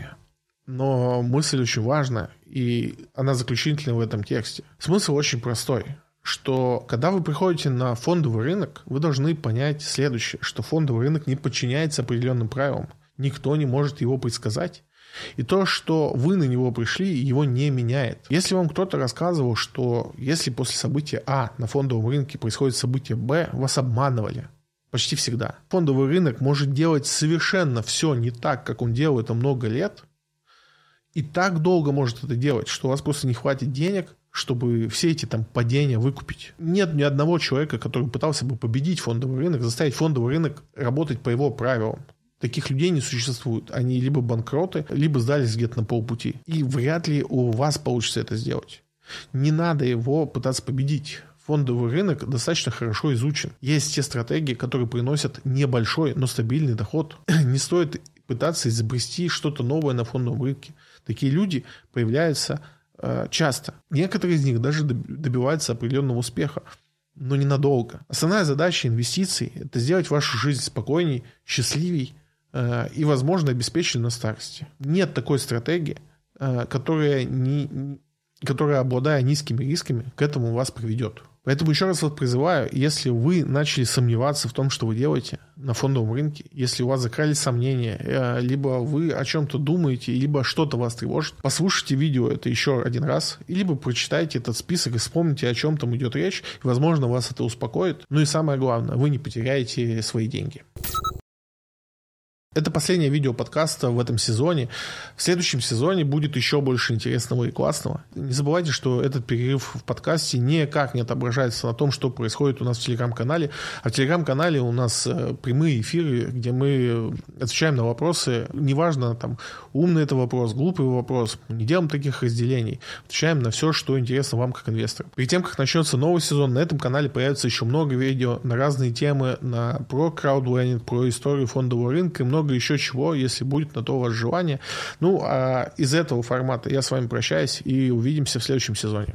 но мысль очень важна, и она заключительна в этом тексте. Смысл очень простой что когда вы приходите на фондовый рынок, вы должны понять следующее, что фондовый рынок не подчиняется определенным правилам. Никто не может его предсказать. И то, что вы на него пришли, его не меняет. Если вам кто-то рассказывал, что если после события А на фондовом рынке происходит событие Б, вас обманывали. Почти всегда. Фондовый рынок может делать совершенно все не так, как он делал это много лет, и так долго может это делать, что у вас просто не хватит денег, чтобы все эти там падения выкупить. Нет ни одного человека, который пытался бы победить фондовый рынок, заставить фондовый рынок работать по его правилам. Таких людей не существует. Они либо банкроты, либо сдались где-то на полпути. И вряд ли у вас получится это сделать. Не надо его пытаться победить. Фондовый рынок достаточно хорошо изучен. Есть те стратегии, которые приносят небольшой, но стабильный доход. Не стоит пытаться изобрести что-то новое на фондовом рынке. Такие люди появляются э, часто. Некоторые из них даже добиваются определенного успеха но ненадолго. Основная задача инвестиций – это сделать вашу жизнь спокойней, счастливей, и, возможно, обеспечены на старости. Нет такой стратегии, э, которая, не, которая обладая низкими рисками, к этому вас приведет. Поэтому еще раз вот призываю, если вы начали сомневаться в том, что вы делаете на фондовом рынке, если у вас закрались сомнения, э, либо вы о чем-то думаете, либо что-то вас тревожит, послушайте видео это еще один раз, либо прочитайте этот список и вспомните, о чем там идет речь, и, возможно, вас это успокоит. Ну и самое главное, вы не потеряете свои деньги. Это последнее видео подкаста в этом сезоне. В следующем сезоне будет еще больше интересного и классного. Не забывайте, что этот перерыв в подкасте никак не отображается на том, что происходит у нас в Телеграм-канале. А в Телеграм-канале у нас э, прямые эфиры, где мы отвечаем на вопросы. Неважно, там, умный это вопрос, глупый вопрос. Мы не делаем таких разделений. Отвечаем на все, что интересно вам как инвестору. Перед тем, как начнется новый сезон, на этом канале появится еще много видео на разные темы, на про краудлендинг, про историю фондового рынка и много много еще чего, если будет на то у желание. Ну, а из этого формата я с вами прощаюсь и увидимся в следующем сезоне.